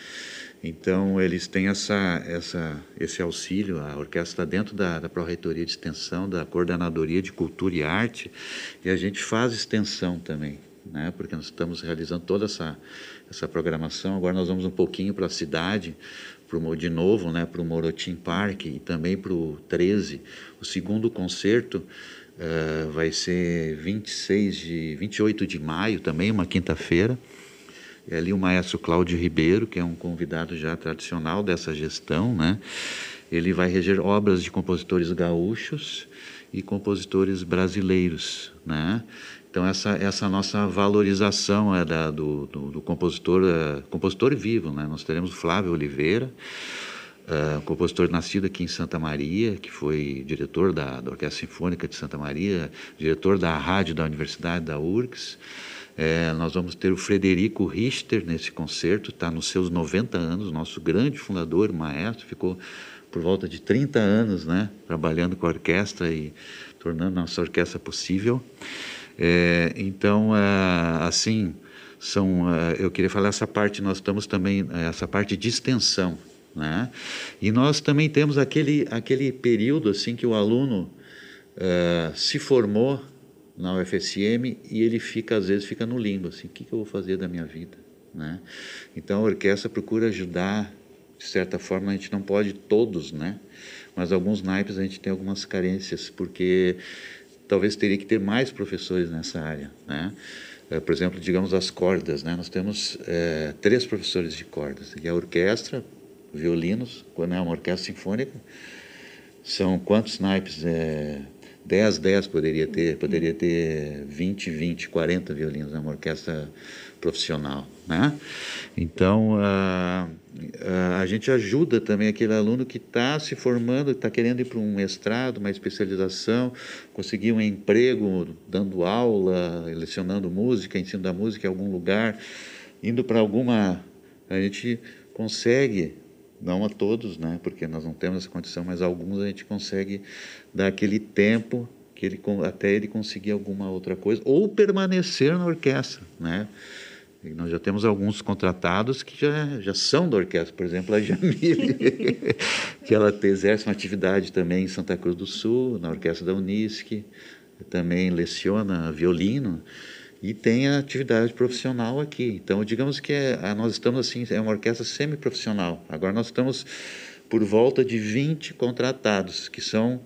[SPEAKER 3] Então, eles têm essa, essa, esse auxílio, a orquestra está dentro da, da Pró-Reitoria de Extensão, da Coordenadoria de Cultura e Arte, e a gente faz extensão também, né? porque nós estamos realizando toda essa, essa programação. Agora nós vamos um pouquinho para a cidade, pro, de novo né? para o Morotim Park e também para o 13. O segundo concerto uh, vai ser 26 de, 28 de maio, também uma quinta-feira. É ali o maestro Cláudio Ribeiro, que é um convidado já tradicional dessa gestão, né? Ele vai reger obras de compositores gaúchos e compositores brasileiros, né? Então essa essa nossa valorização é da, do, do, do compositor é, compositor vivo, né? Nós teremos o Flávio Oliveira, uh, compositor nascido aqui em Santa Maria, que foi diretor da, da Orquestra Sinfônica de Santa Maria, diretor da rádio da Universidade da URGS. É, nós vamos ter o Frederico Richter nesse concerto, está nos seus 90 anos, nosso grande fundador, maestro, ficou por volta de 30 anos né, trabalhando com a orquestra e tornando nossa orquestra possível. É, então, é, assim, são, é, eu queria falar essa parte, nós estamos também, é, essa parte de extensão. Né? E nós também temos aquele, aquele período assim que o aluno se formou na UFSM e ele fica às vezes fica no limbo assim o que, que eu vou fazer da minha vida né então a orquestra procura ajudar de certa forma a gente não pode todos né mas alguns naipes a gente tem algumas carências porque talvez teria que ter mais professores nessa área né é, por exemplo digamos as cordas né nós temos é, três professores de cordas e a orquestra violinos, quando é uma orquestra sinfônica. São quantos naipes? É, 10, 10 poderia ter, poderia ter 20, 20, 40 violinos, é uma orquestra profissional, né? Então, a, a, a gente ajuda também aquele aluno que está se formando, está querendo ir para um mestrado, uma especialização, conseguir um emprego dando aula, lecionando música, ensino da música em algum lugar, indo para alguma... A gente consegue não a todos, né, porque nós não temos essa condição, mas alguns a gente consegue dar aquele tempo que ele até ele conseguir alguma outra coisa ou permanecer na orquestra, né? Nós já temos alguns contratados que já, já são da orquestra, por exemplo, a Jamile, *laughs* que ela exerce uma atividade também em Santa Cruz do Sul, na orquestra da Unisc, também leciona violino e tem a atividade profissional aqui. Então, digamos que é, nós estamos assim, é uma orquestra semi-profissional. Agora nós estamos por volta de 20 contratados, que são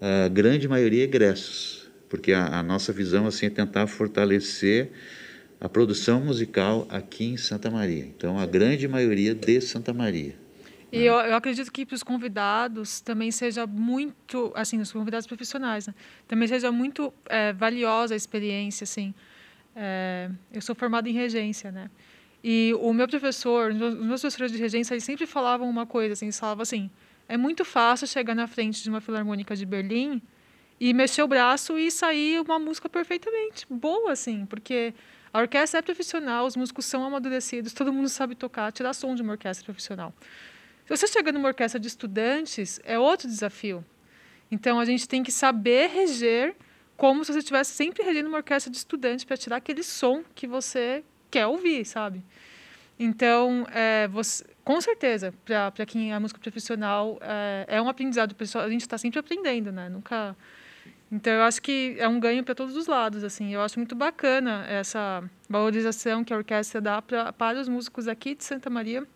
[SPEAKER 3] a grande maioria egressos, porque a, a nossa visão assim é tentar fortalecer a produção musical aqui em Santa Maria. Então, a grande maioria de Santa Maria.
[SPEAKER 1] E eu, eu, acredito que para os convidados também seja muito, assim, os convidados profissionais, né? também seja muito é, valiosa a experiência, assim, é, eu sou formada em regência, né? E o meu professor, os meus professores de regência, eles sempre falavam uma coisa, assim, eles falavam assim, é muito fácil chegar na frente de uma filarmônica de Berlim e mexer o braço e sair uma música perfeitamente boa, assim, porque a orquestra é profissional, os músicos são amadurecidos, todo mundo sabe tocar, tirar som de uma orquestra profissional. Se você chega numa orquestra de estudantes, é outro desafio. Então, a gente tem que saber reger como se você estivesse sempre regendo uma orquestra de estudantes para tirar aquele som que você quer ouvir, sabe? Então, é, você, com certeza, para quem é músico profissional, é, é um aprendizado pessoal. A gente está sempre aprendendo, né? Nunca. Então, eu acho que é um ganho para todos os lados. Assim, eu acho muito bacana essa valorização que a orquestra dá pra, para os músicos aqui de Santa Maria,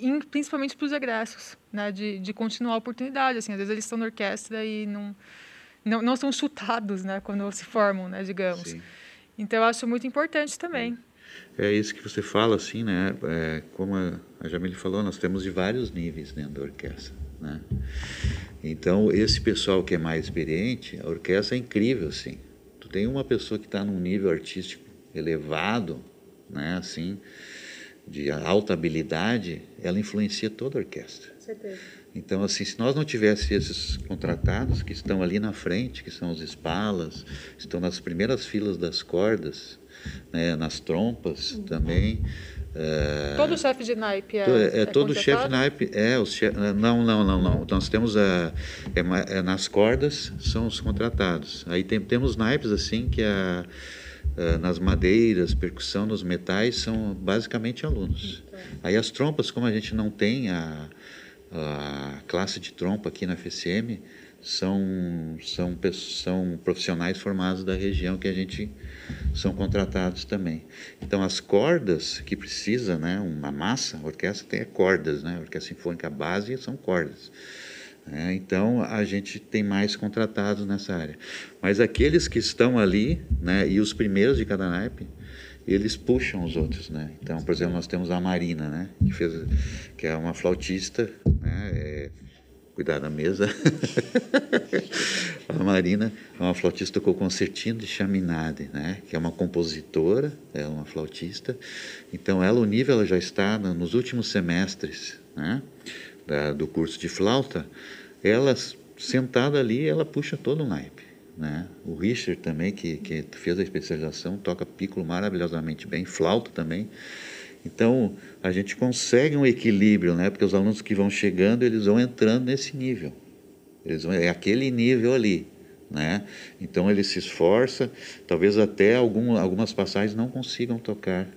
[SPEAKER 1] e principalmente para os egressos, né? De, de continuar a oportunidade. Assim, às vezes eles estão na orquestra e não não, não são chutados, né, quando se formam, né, digamos. Sim. Então, eu acho muito importante também.
[SPEAKER 3] É isso que você fala, assim, né? É, como a Jamile falou, nós temos de vários níveis dentro da orquestra, né? Então, esse pessoal que é mais experiente, a orquestra é incrível, assim. Tu tem uma pessoa que está num nível artístico elevado, né, assim, de alta habilidade, ela influencia toda a orquestra.
[SPEAKER 1] Certeza.
[SPEAKER 3] Então, assim, se nós não tivéssemos esses contratados que estão ali na frente, que são os espalas, estão nas primeiras filas das cordas, né, nas trompas uhum. também.
[SPEAKER 1] É, todo chefe de naipe é.
[SPEAKER 3] É, é todo chefe de naipe é os chef, não, não, não, não. Nós temos a é, é, nas cordas são os contratados. Aí tem, temos naipes assim que a, a, nas madeiras, percussão, nos metais são basicamente alunos. Então. Aí as trompas, como a gente não tem a a classe de trompa aqui na FSM são, são, são profissionais formados da região que a gente são contratados também. Então, as cordas que precisa, né, uma massa, a orquestra tem cordas, né, a orquestra sinfônica base são cordas. É, então, a gente tem mais contratados nessa área. Mas aqueles que estão ali, né, e os primeiros de cada naipe, eles puxam os outros, né? Então, por exemplo, nós temos a Marina, né? Que, fez, que é uma flautista, né? É, cuidar da mesa. *laughs* a Marina é uma flautista com concertino de chaminade, né? Que é uma compositora, é uma flautista. Então, ela, o nível, ela já está nos últimos semestres, né? Da, do curso de flauta. Ela, sentada ali, ela puxa todo o naipe. Né? O Richard também, que, que fez a especialização, toca piccolo maravilhosamente bem, flauta também. Então, a gente consegue um equilíbrio, né? porque os alunos que vão chegando, eles vão entrando nesse nível. Eles vão, é aquele nível ali. Né? Então, ele se esforça, talvez até algum, algumas passagens não consigam tocar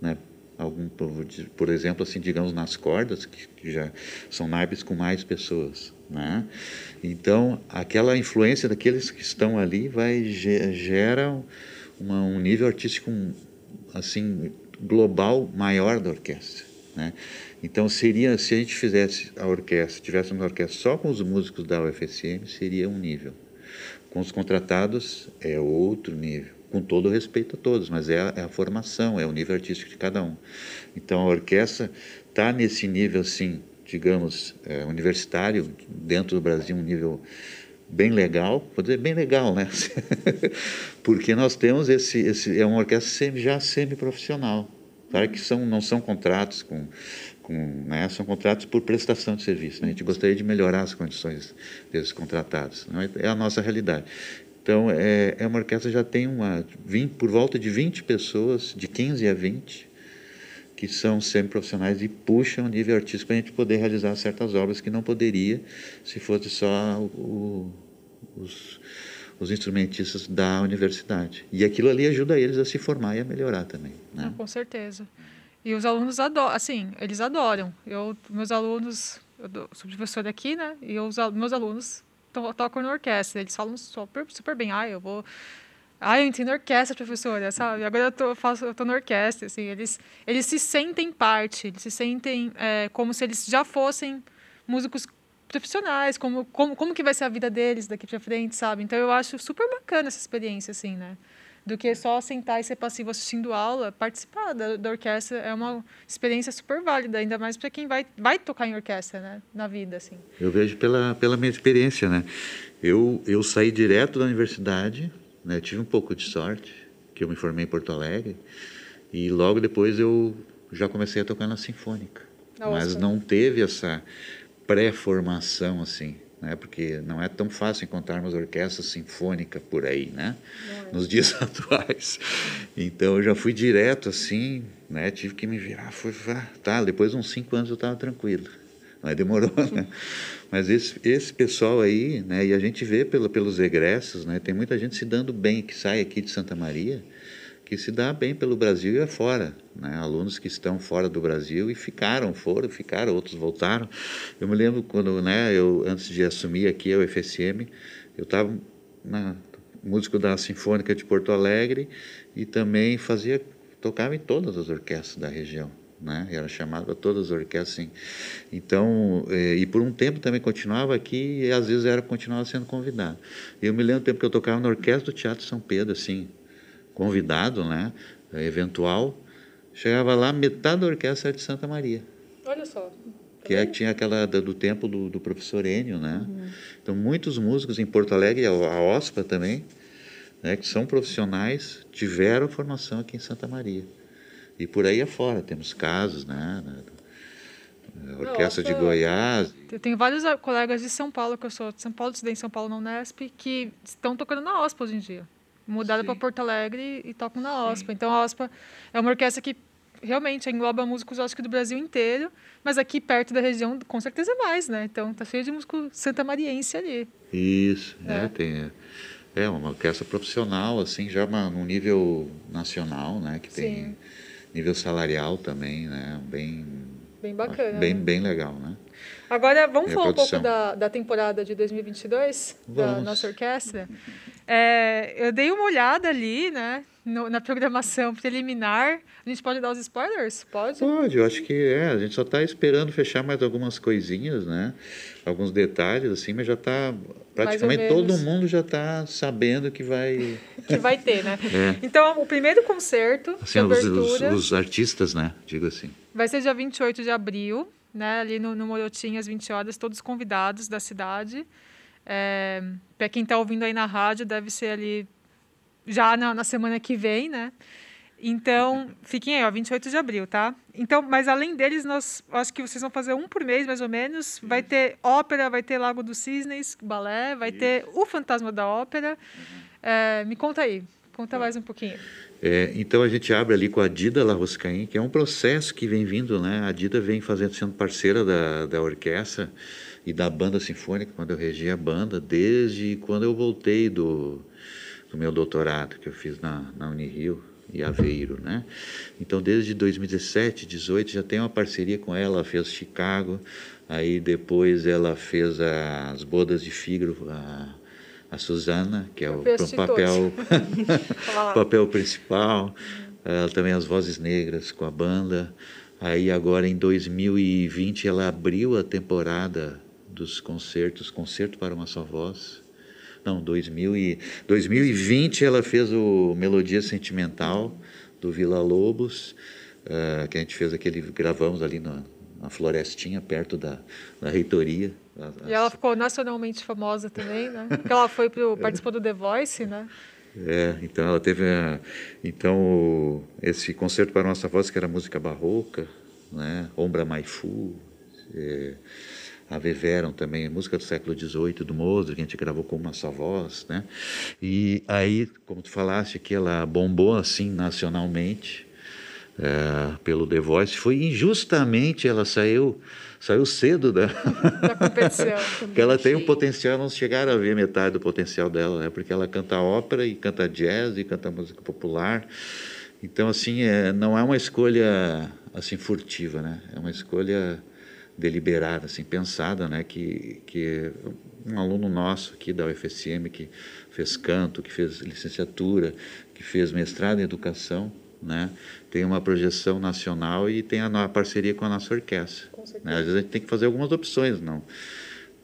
[SPEAKER 3] né? algum por exemplo assim digamos nas cordas que, que já são naipes com mais pessoas né então aquela influência daqueles que estão ali vai gera uma, um nível artístico assim global maior da orquestra né? Então seria se a gente fizesse a orquestra tivesse uma orquestra só com os músicos da UFSM seria um nível. Com os contratados é outro nível. Com todo o respeito a todos, mas é a, é a, formação, é o nível artístico de cada um. Então a orquestra está nesse nível assim, digamos, é, universitário, dentro do Brasil, um nível bem legal, vou dizer bem legal, né? *laughs* Porque nós temos esse, esse é uma orquestra semi, já semi-profissional. Claro que são, não são contratos com, com né? são contratos por prestação de serviço. Né? A gente gostaria de melhorar as condições desses contratados. Né? É a nossa realidade. Então, é, é uma orquestra que já tem uma, 20, por volta de 20 pessoas, de 15 a 20, que são semi-profissionais e puxam o nível artístico para a gente poder realizar certas obras que não poderia se fosse só o, os, os instrumentistas da universidade. E aquilo ali ajuda eles a se formar e a melhorar também. Né?
[SPEAKER 1] Ah, com certeza. E os alunos adoram, assim, eles adoram. Eu, meus alunos, eu sou professora aqui, né? E os meus alunos to, tocam na orquestra. Eles falam super, super bem. Ah, eu vou ah, eu entendo orquestra, professora, sabe? Agora eu tô, faço, eu tô na orquestra, assim, eles, eles se sentem parte, eles se sentem é, como se eles já fossem músicos profissionais, como, como, como que vai ser a vida deles daqui para frente, sabe? Então eu acho super bacana essa experiência, assim, né? Do que só sentar e ser passivo assistindo aula, participar da, da orquestra é uma experiência super válida, ainda mais para quem vai, vai tocar em orquestra, né? Na vida, assim.
[SPEAKER 3] Eu vejo pela, pela minha experiência, né? Eu, eu saí direto da universidade, né? Eu tive um pouco de sorte, que eu me formei em Porto Alegre, e logo depois eu já comecei a tocar na Sinfônica. Nossa. Mas não teve essa pré-formação assim, né? Porque não é tão fácil encontrarmos orquestra sinfônica por aí, né? É. Nos dias *laughs* atuais. Então eu já fui direto assim, né? Tive que me virar, foi, tá. Depois de uns cinco anos eu estava tranquilo, mas demorou, né? *laughs* Mas esse, esse pessoal aí, né, e a gente vê pelo, pelos egressos, né, tem muita gente se dando bem, que sai aqui de Santa Maria, que se dá bem pelo Brasil e afora. Né? Alunos que estão fora do Brasil e ficaram, foram, ficaram, outros voltaram. Eu me lembro quando, né, eu, antes de assumir aqui a UFSM, eu estava músico da Sinfônica de Porto Alegre e também fazia, tocava em todas as orquestras da região né? Era chamado para todas as orquestras, assim. Então, é, e por um tempo também continuava aqui e às vezes era continuava sendo convidado. Eu me lembro do tempo que eu tocava na orquestra do Teatro São Pedro, assim, convidado, né? Eventual. Chegava lá, metade da orquestra era de Santa Maria.
[SPEAKER 1] Olha só.
[SPEAKER 3] Que é tinha aquela do tempo do, do professor Enio, né? Uhum. Então, muitos músicos em Porto Alegre, a, a OSPA também, né, que são profissionais, tiveram formação aqui em Santa Maria. E por aí afora temos casos, né? Orquestra Nossa, de Goiás.
[SPEAKER 1] Eu tenho vários colegas de São Paulo, que eu sou de São Paulo, estudei em São Paulo na Unesp, que estão tocando na OSPA hoje em dia. Mudaram para Porto Alegre e tocam na OSPA. Então a OSPA é uma orquestra que realmente engloba músicos, acho que do Brasil inteiro, mas aqui perto da região, com certeza mais, né? Então tá cheio de músico santamariense ali.
[SPEAKER 3] Isso, é, é tem. É uma orquestra profissional, assim, já uma, num nível nacional, né? Que tem. Sim nível salarial também, né? Bem,
[SPEAKER 1] bem bacana.
[SPEAKER 3] Bem, né? bem legal, né?
[SPEAKER 1] Agora, vamos falar um pouco da, da temporada de 2022 vamos. da nossa orquestra. É, eu dei uma olhada ali, né, no, na programação preliminar. A gente pode dar os spoilers? Pode?
[SPEAKER 3] Pode, eu acho que é. A gente só está esperando fechar mais algumas coisinhas, né? Alguns detalhes, assim, mas já está. Praticamente todo mundo já está sabendo que vai. *laughs*
[SPEAKER 1] que vai ter, né? É. Então, o primeiro concerto.
[SPEAKER 3] Assim, os, os, os, artistas, né? Digo assim.
[SPEAKER 1] Vai ser dia 28 de abril, né? Ali no, no Morotim, às 20 horas, todos convidados da cidade. É, Para quem está ouvindo aí na rádio, deve ser ali já na, na semana que vem, né? Então, fiquem aí, ó, 28 de abril, tá? Então, mas além deles, nós acho que vocês vão fazer um por mês, mais ou menos. Vai ter ópera, vai ter Lago dos Cisnes, balé, vai Isso. ter o Fantasma da Ópera. Uhum. É, me conta aí, conta mais um pouquinho.
[SPEAKER 3] É, então a gente abre ali com a Dida La Roscaim, que é um processo que vem vindo, né? A Dida vem fazendo, sendo parceira da, da orquestra e da banda sinfônica, quando eu regi a banda, desde quando eu voltei do, do meu doutorado, que eu fiz na, na Unirio e Aveiro, né? Então, desde 2017, 2018, já tem uma parceria com ela, ela fez Chicago, aí depois ela fez as Bodas de Fígaro, a, a Suzana, que é o, o papel, *laughs* papel principal, também as Vozes Negras com a banda, aí agora em 2020 ela abriu a temporada dos concertos, Concerto para uma Só Voz. Não, 2000 e, 2020 ela fez o Melodia Sentimental do Vila Lobos, uh, que a gente fez aquele, gravamos ali no, na florestinha perto da, da reitoria.
[SPEAKER 1] E ela ficou nacionalmente famosa também, né? Porque ela foi pro, *laughs* participou do The Voice, né?
[SPEAKER 3] É, então ela teve a, então esse concerto para nossa voz que era música barroca, né? Ombra Maifu, é, a Veveram também, música do século XVIII do Mozart, que a gente gravou com uma só voz, né? E aí, como tu falaste, que ela bombou assim nacionalmente é, pelo The Voice, foi injustamente ela saiu saiu cedo da,
[SPEAKER 1] da competição. *laughs*
[SPEAKER 3] porque ela tem um potencial, não chegaram a ver metade do potencial dela, né? Porque ela canta ópera e canta jazz e canta música popular. Então assim, é, não é uma escolha assim furtiva, né? É uma escolha deliberada, assim, pensada, né? Que que um aluno nosso aqui da UFSM que fez canto, que fez licenciatura, que fez mestrado em educação, né? Tem uma projeção nacional e tem a, a parceria com a nossa orquestra. Né? Às vezes a gente tem que fazer algumas opções, não.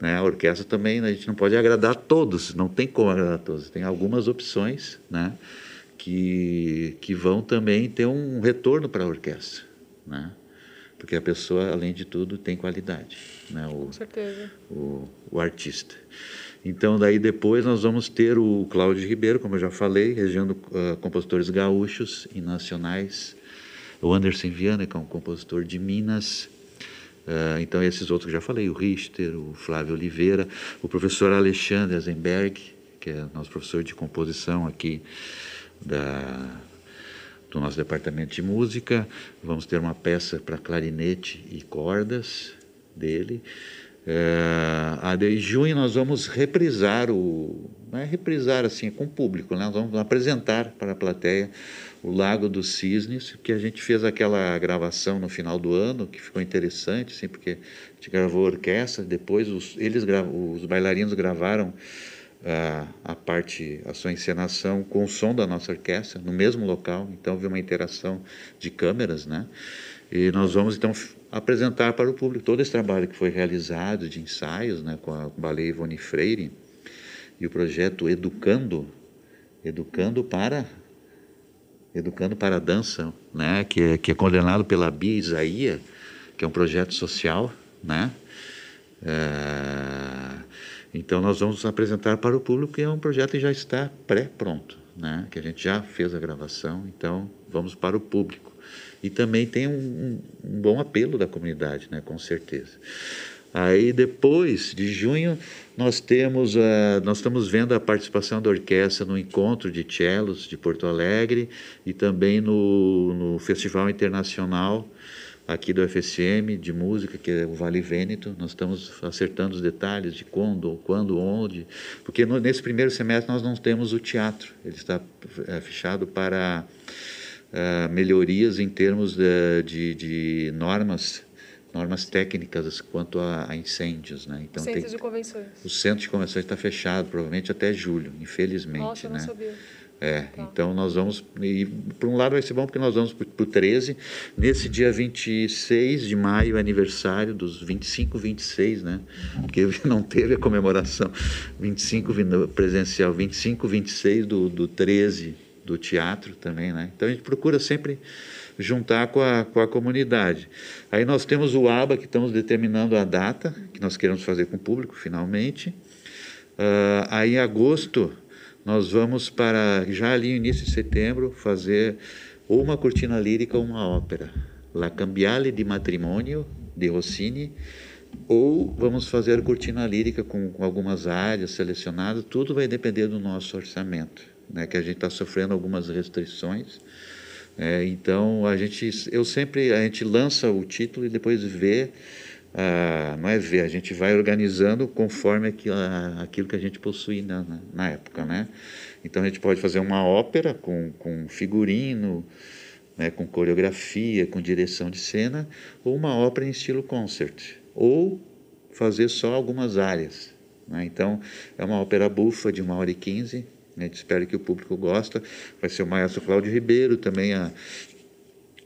[SPEAKER 3] Né? A orquestra também, a gente não pode agradar todos, não tem como agradar todos. Tem algumas opções, né? Que, que vão também ter um retorno para a orquestra, né? Porque a pessoa, além de tudo, tem qualidade, né?
[SPEAKER 1] O, Com certeza.
[SPEAKER 3] O, o artista. Então, daí depois nós vamos ter o Cláudio Ribeiro, como eu já falei, regendo uh, compositores gaúchos e nacionais. O Anderson Viana, que é um compositor de Minas. Uh, então, esses outros que já falei, o Richter, o Flávio Oliveira, o professor Alexandre Azenberg, que é nosso professor de composição aqui da, do nosso departamento de música. Vamos ter uma peça para clarinete e cordas dele. É, em junho nós vamos reprisar o. Não é reprisar assim, é com o público, né? nós vamos apresentar para a plateia o Lago dos Cisnes, que a gente fez aquela gravação no final do ano, que ficou interessante, assim, porque a gente gravou a orquestra, depois os, eles os bailarinos gravaram a, a parte, a sua encenação com o som da nossa orquestra, no mesmo local, então houve uma interação de câmeras, né? E nós vamos então apresentar para o público todo esse trabalho que foi realizado de ensaios né, com a Baleia Ivone Freire e o projeto Educando, Educando para Educando para a Dança, né, que, é, que é coordenado pela Bia Isaia, que é um projeto social, né? É, então nós vamos apresentar para o público que é um projeto que já está pré-pronto, né? Que a gente já fez a gravação, então vamos para o público e também tem um, um, bom apelo da comunidade, né, com certeza. Aí depois de junho nós temos uh, nós estamos vendo a participação da orquestra no encontro de cellos de Porto Alegre e também no, no Festival Internacional aqui do FSM de música que é o Vale Vêneto. Nós estamos acertando os detalhes de quando, quando, onde, porque no, nesse primeiro semestre nós não temos o teatro. Ele está é, fechado para uh, melhorias em termos de, de, de, normas normas técnicas quanto a, a incêndios, né?
[SPEAKER 1] Então centro tem, de convenções.
[SPEAKER 3] O centro de convenções está fechado, provavelmente até julho, infelizmente,
[SPEAKER 1] Nossa,
[SPEAKER 3] né?
[SPEAKER 1] não sabia.
[SPEAKER 3] É, então nós vamos, e por um lado vai ser bom porque nós vamos para o 13, nesse dia 26 de maio, aniversário dos 25, 26, né? Porque *laughs* não teve a comemoração 25 presencial, 25, 26 do, do 13 do teatro também, né? Então a gente procura sempre juntar com a, com a comunidade. Aí nós temos o ABA, que estamos determinando a data, que nós queremos fazer com o público, finalmente. Uh, aí em agosto, nós vamos para, já ali no início de setembro, fazer ou uma cortina lírica ou uma ópera. La Cambiale di Matrimonio, de Rossini, ou vamos fazer cortina lírica com, com algumas áreas selecionadas, tudo vai depender do nosso orçamento né, que a gente está sofrendo algumas restrições. É, então a gente, eu sempre a gente lança o título e depois vê, ah, não é ver, a gente vai organizando conforme aquilo, aquilo que a gente possui na, na, época, né? Então a gente pode fazer uma ópera com, com figurino, né, com coreografia, com direção de cena, ou uma ópera em estilo concert, ou fazer só algumas áreas. Né? Então é uma ópera bufa de uma hora e quinze a gente espera que o público gosta. Vai ser o maestro Cláudio Ribeiro, também a,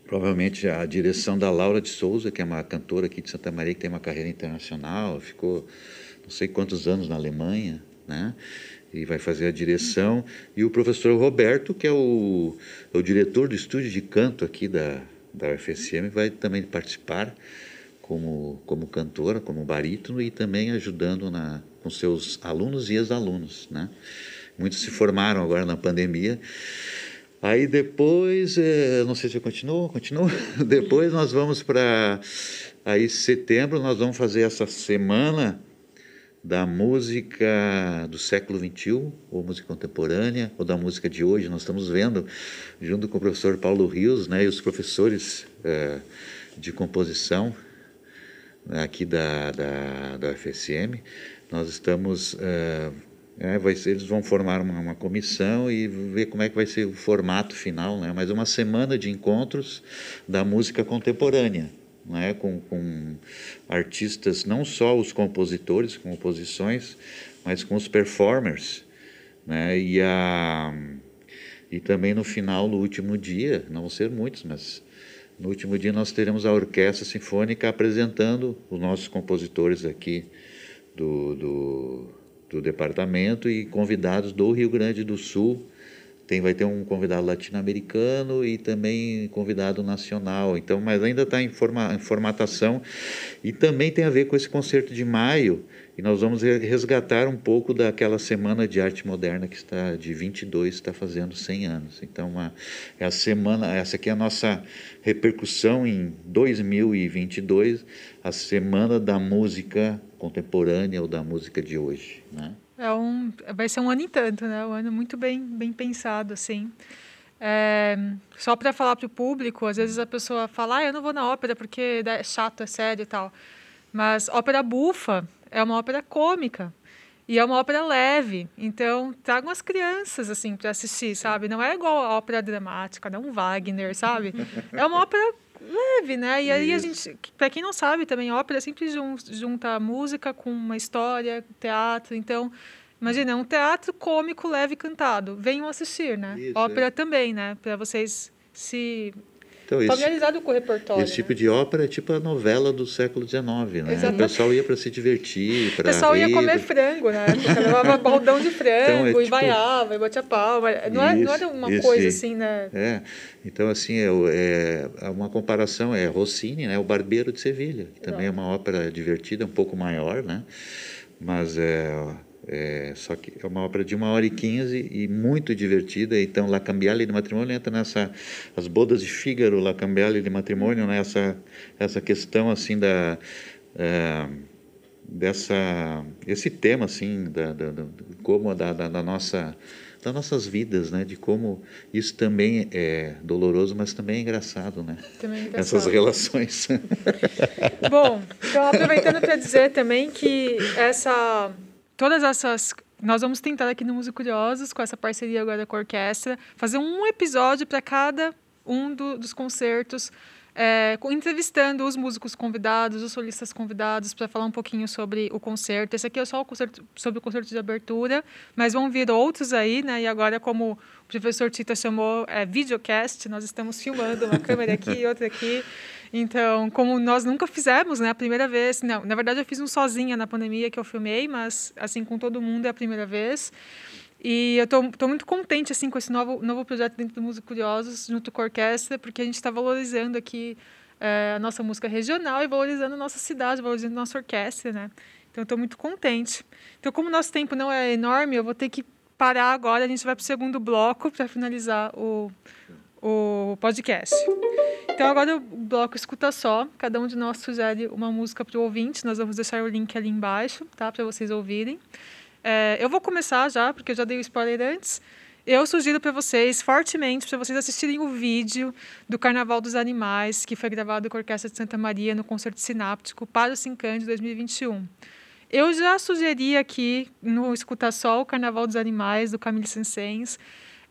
[SPEAKER 3] provavelmente a direção da Laura de Souza, que é uma cantora aqui de Santa Maria, que tem uma carreira internacional, ficou não sei quantos anos na Alemanha, né? E vai fazer a direção. E o professor Roberto, que é o, o diretor do estúdio de canto aqui da, da UFSM, vai também participar como, como cantora, como barítono e também ajudando na, com seus alunos e ex-alunos, né? Muitos se formaram agora na pandemia. Aí depois, é, não sei se eu continuo, continuo. *laughs* depois nós vamos para aí setembro nós vamos fazer essa semana da música do século XXI, ou música contemporânea, ou da música de hoje. Nós estamos vendo, junto com o professor Paulo Rios né, e os professores é, de composição né, aqui da, da, da UFSM, nós estamos. É, é, vai eles vão formar uma, uma, comissão e ver como é que vai ser o formato final, né? mas uma semana de encontros da música contemporânea né, com, com artistas, não só os compositores, composições, mas com os performers. Né, e, a, e também no final, no último dia, não vão ser muitos, mas no último dia nós teremos a Orquestra Sinfônica apresentando os nossos compositores aqui do, do, do departamento e convidados do Rio Grande do Sul tem, vai ter um convidado latino-americano e também convidado nacional. Então, mas ainda está em, forma, em formatação e também tem a ver com esse concerto de maio. E nós vamos resgatar um pouco daquela semana de arte moderna que está de 22 está fazendo 100 anos. Então, uma, é a semana, essa aqui é a nossa repercussão em 2022, a semana da música contemporânea ou da música de hoje, né?
[SPEAKER 1] É um, vai ser um ano em tanto, né? Um ano muito bem, bem pensado, assim. É, só para falar para o público, às vezes a pessoa fala, ah, eu não vou na ópera porque é chato, é sério e tal. Mas ópera bufa é uma ópera cômica e é uma ópera leve. Então, tragam as crianças assim para assistir, sabe? Não é igual a ópera dramática, não Wagner, sabe? É uma ópera leve, né? E aí a gente, para quem não sabe também, ópera sempre junta música com uma história, teatro. Então, imagina, é um teatro cômico leve cantado. Venham assistir, né? Isso, ópera é. também, né? Para vocês se então, familiarizado com o repertório.
[SPEAKER 3] Esse tipo né? de ópera é tipo a novela do século XIX, né? Exatamente. O pessoal ia para se divertir, para O
[SPEAKER 1] pessoal rir. ia comer frango, né? Levava *laughs* baldão de frango então, é, tipo, e vaiava, e batia palma. Não, é, não era uma coisa assim, né?
[SPEAKER 3] É, então assim, é, é uma comparação, é Rossini, né? O Barbeiro de Sevilha, que também é uma ópera divertida, um pouco maior, né? Mas é é, só que é uma obra de uma hora e quinze e muito divertida. Então, La Cambiale de Matrimônio entra nessa as bodas de Fígaro, La Cambiale de Matrimônio, nessa né? essa questão assim da é, dessa esse tema assim da, da, da como da, da, da nossa das nossas vidas, né? De como isso também é doloroso, mas também é engraçado, né?
[SPEAKER 1] Também é engraçado.
[SPEAKER 3] Essas relações. *laughs*
[SPEAKER 1] Bom, então aproveitando para dizer também que essa todas essas. Nós vamos tentar aqui no Músico Curiosos, com essa parceria agora com a orquestra, fazer um episódio para cada um do, dos concertos, é, entrevistando os músicos convidados, os solistas convidados, para falar um pouquinho sobre o concerto. Esse aqui é só o concerto, sobre o concerto de abertura, mas vão vir outros aí, né? E agora, como o professor Tita chamou, é videocast, nós estamos filmando uma câmera aqui e outra aqui. Então, como nós nunca fizemos, né, a primeira vez, não, na verdade eu fiz um sozinha na pandemia que eu filmei, mas assim com todo mundo é a primeira vez. E eu estou muito contente assim com esse novo novo projeto dentro do Música Curiosos, junto com a orquestra, porque a gente está valorizando aqui é, a nossa música regional e valorizando a nossa cidade, valorizando a nossa orquestra, né? Então, estou muito contente. Então, como o nosso tempo não é enorme, eu vou ter que parar agora. A gente vai para o segundo bloco para finalizar o, o podcast. Então agora o bloco escuta só. Cada um de nós sugere uma música para o ouvinte. Nós vamos deixar o link ali embaixo, tá? Para vocês ouvirem. É, eu vou começar já, porque eu já dei o spoiler antes. Eu sugiro para vocês, fortemente, para vocês assistirem o vídeo do Carnaval dos Animais, que foi gravado com a Orquestra de Santa Maria no Concerto Sináptico para o Sincand de 2021. Eu já sugeri aqui no Escuta Só o Carnaval dos Animais, do Camille Sansens,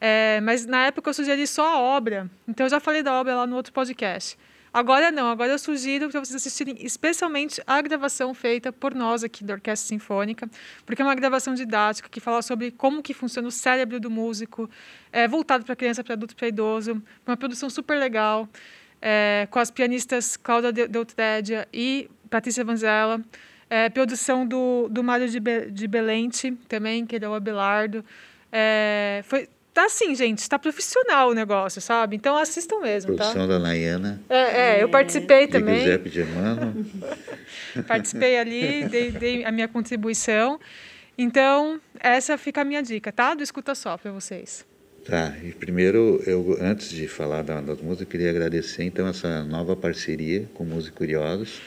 [SPEAKER 1] é, mas na época eu sugeri só a obra, então eu já falei da obra lá no outro podcast. Agora não, agora eu sugiro para vocês assistirem especialmente a gravação feita por nós aqui da Orquestra Sinfônica, porque é uma gravação didática que fala sobre como que funciona o cérebro do músico, é, voltado para criança, para adulto, para idoso, uma produção super legal, é, com as pianistas Cláudia Deutredia e Patrícia Vanzella, é, produção do, do Mário de, Be de Belente também, que é o Abelardo, é, foi tá assim, gente, está profissional o negócio, sabe? Então assistam mesmo,
[SPEAKER 3] Produção
[SPEAKER 1] tá?
[SPEAKER 3] da Nayana.
[SPEAKER 1] É, é, eu participei
[SPEAKER 3] de
[SPEAKER 1] também.
[SPEAKER 3] Giuseppe Germano. *laughs*
[SPEAKER 1] Participei ali, dei, dei a minha contribuição. Então, essa fica a minha dica, tá? Do Escuta Só para vocês.
[SPEAKER 3] Tá, e primeiro, eu, antes de falar da, das músicas, eu queria agradecer então essa nova parceria com Músicos Curiosos.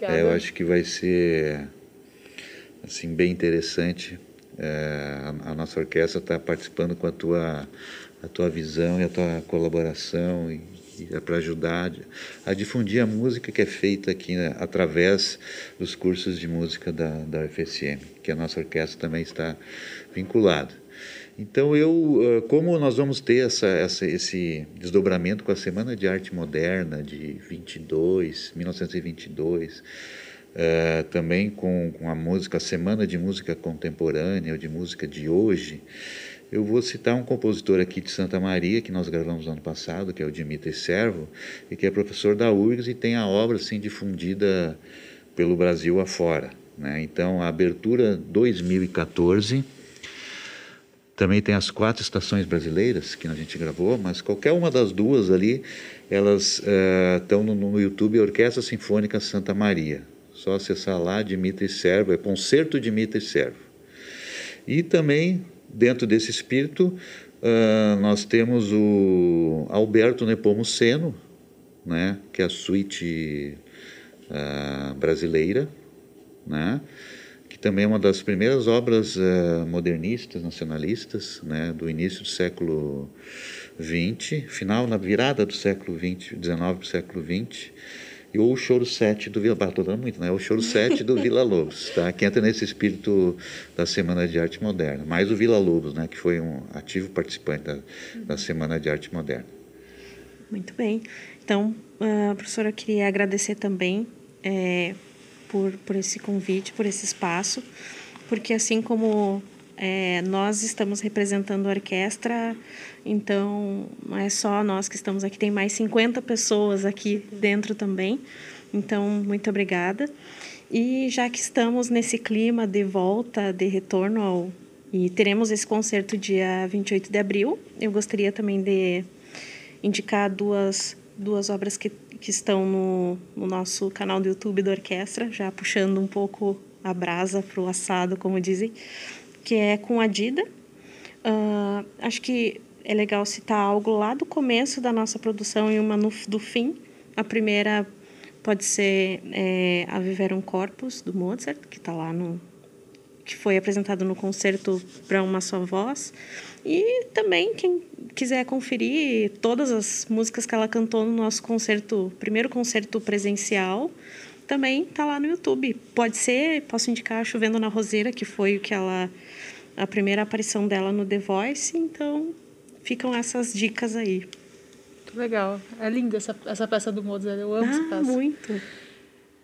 [SPEAKER 3] É, eu acho que vai ser assim bem interessante. É, a, a, nossa orquestra está participando com a tua, a tua visão e a tua colaboração e, e é para ajudar a difundir a música que é feita aqui né, através dos cursos de música da, da UFSM, que a nossa orquestra também está vinculada. Então eu, como nós vamos ter essa, essa, esse desdobramento com a Semana de Arte Moderna de 22, 1922, uh, também com, com a música, a Semana de Música Contemporânea ou de Música de hoje, eu vou citar um compositor aqui de Santa Maria que nós gravamos no ano passado, que é o Dimitri Servo, e que é professor da URGS e tem a obra assim difundida pelo Brasil afora. Né? Então a abertura 2014 também tem as quatro estações brasileiras que a gente gravou, mas qualquer uma das duas ali, elas estão uh, no, no, YouTube Orquestra Sinfônica Santa Maria. Só acessar lá, Dimitri Servo, é Concerto Dimitri Servo. E também, dentro desse espírito, uh, nós temos o Alberto Nepomuceno, né, que é a suíte uh, brasileira, né, que também é uma das primeiras obras uh, modernistas, nacionalistas, né, do início do século XX, final na virada do século XX, XIX para o século XX, e o Choro 7 do Vila dando muito, né? O Choro 7 do Vila Lobos, tá? Que entra nesse espírito da Semana de Arte Moderna. Mais o Vila Lobos, né? Que foi um ativo participante da, da Semana de Arte Moderna.
[SPEAKER 2] Muito bem. Então, uh, professora, eu queria agradecer também é, por, por esse convite, por esse espaço, porque assim como é, nós estamos representando a orquestra, então não é só nós que estamos aqui, tem mais 50 pessoas aqui dentro também. Então, muito obrigada. E já que estamos nesse clima de volta, de retorno ao. E teremos esse concerto dia 28 de abril, eu gostaria também de indicar duas, duas obras que que estão no, no nosso canal do YouTube da orquestra, já puxando um pouco a brasa para o assado, como dizem, que é com a Dida. Uh, acho que é legal citar algo lá do começo da nossa produção e uma no, do fim. A primeira pode ser é, A Viverum Corpus, do Mozart, que está lá no, que foi apresentado no concerto para uma só voz. E também quem quiser conferir todas as músicas que ela cantou no nosso concerto, primeiro concerto presencial, também tá lá no YouTube. Pode ser, posso indicar Chovendo na Roseira, que foi o que ela a primeira aparição dela no The Voice, então ficam essas dicas aí.
[SPEAKER 1] Muito legal. É linda essa, essa peça do Mozart, eu amo
[SPEAKER 2] ah,
[SPEAKER 1] essa peça.
[SPEAKER 2] muito.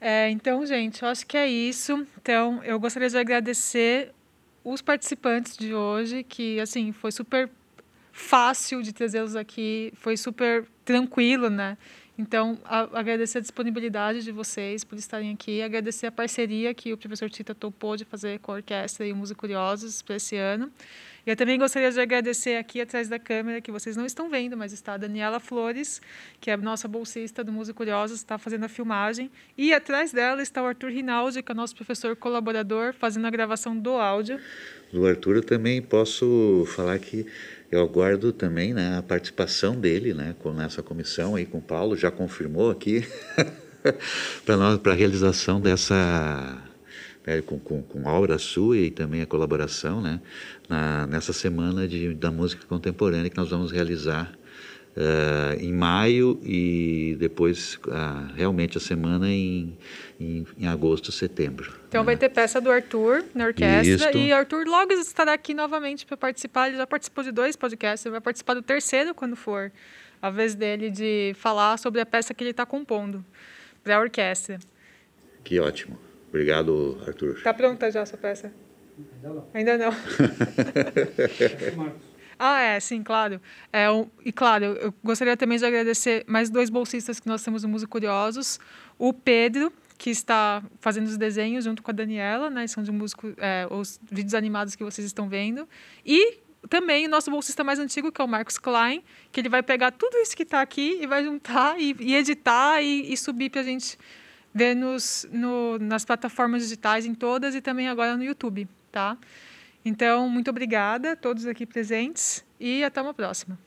[SPEAKER 1] É, então, gente, eu acho que é isso. Então, eu gostaria de agradecer os participantes de hoje, que, assim, foi super fácil de trazê-los aqui, foi super tranquilo, né? Então, a, agradecer a disponibilidade de vocês por estarem aqui, agradecer a parceria que o professor Tita topou de fazer com a orquestra e o Música Curiosos para esse ano. E eu também gostaria de agradecer aqui atrás da câmera, que vocês não estão vendo, mas está a Daniela Flores, que é a nossa bolsista do Música Curiosos, está fazendo a filmagem. E atrás dela está o Arthur Rinaldi, que é o nosso professor colaborador, fazendo a gravação do áudio.
[SPEAKER 3] Do Arthur eu também posso falar que eu aguardo também né, a participação dele né, nessa comissão aí com o Paulo, já confirmou aqui, *laughs* para a realização dessa né, com, com, com a obra sua e também a colaboração, né, na, nessa semana de, da música contemporânea que nós vamos realizar uh, em maio e depois uh, realmente a semana em, em, em, agosto, setembro.
[SPEAKER 1] Então vai ter peça do Arthur na orquestra Isto. e Arthur logo estará aqui novamente para participar. Ele já participou de dois podcasts, ele vai participar do terceiro quando for a vez dele de falar sobre a peça que ele está compondo para a orquestra.
[SPEAKER 3] Que ótimo. Obrigado, Arthur.
[SPEAKER 1] Está pronta já a sua peça?
[SPEAKER 4] Ainda não.
[SPEAKER 1] Ainda não. *laughs* *laughs* ah, é, sim, claro. É, um, e claro, eu gostaria também de agradecer mais dois bolsistas que nós temos no Músico Curiosos. O Pedro, que está fazendo os desenhos junto com a Daniela, né? São de músico, é, os vídeos animados que vocês estão vendo. E também o nosso bolsista mais antigo, que é o Marcos Klein, que ele vai pegar tudo isso que está aqui e vai juntar e, e editar e, e subir para a gente ver nos, no, nas plataformas digitais, em todas, e também agora no YouTube, tá? Então, muito obrigada a todos aqui presentes e até uma próxima.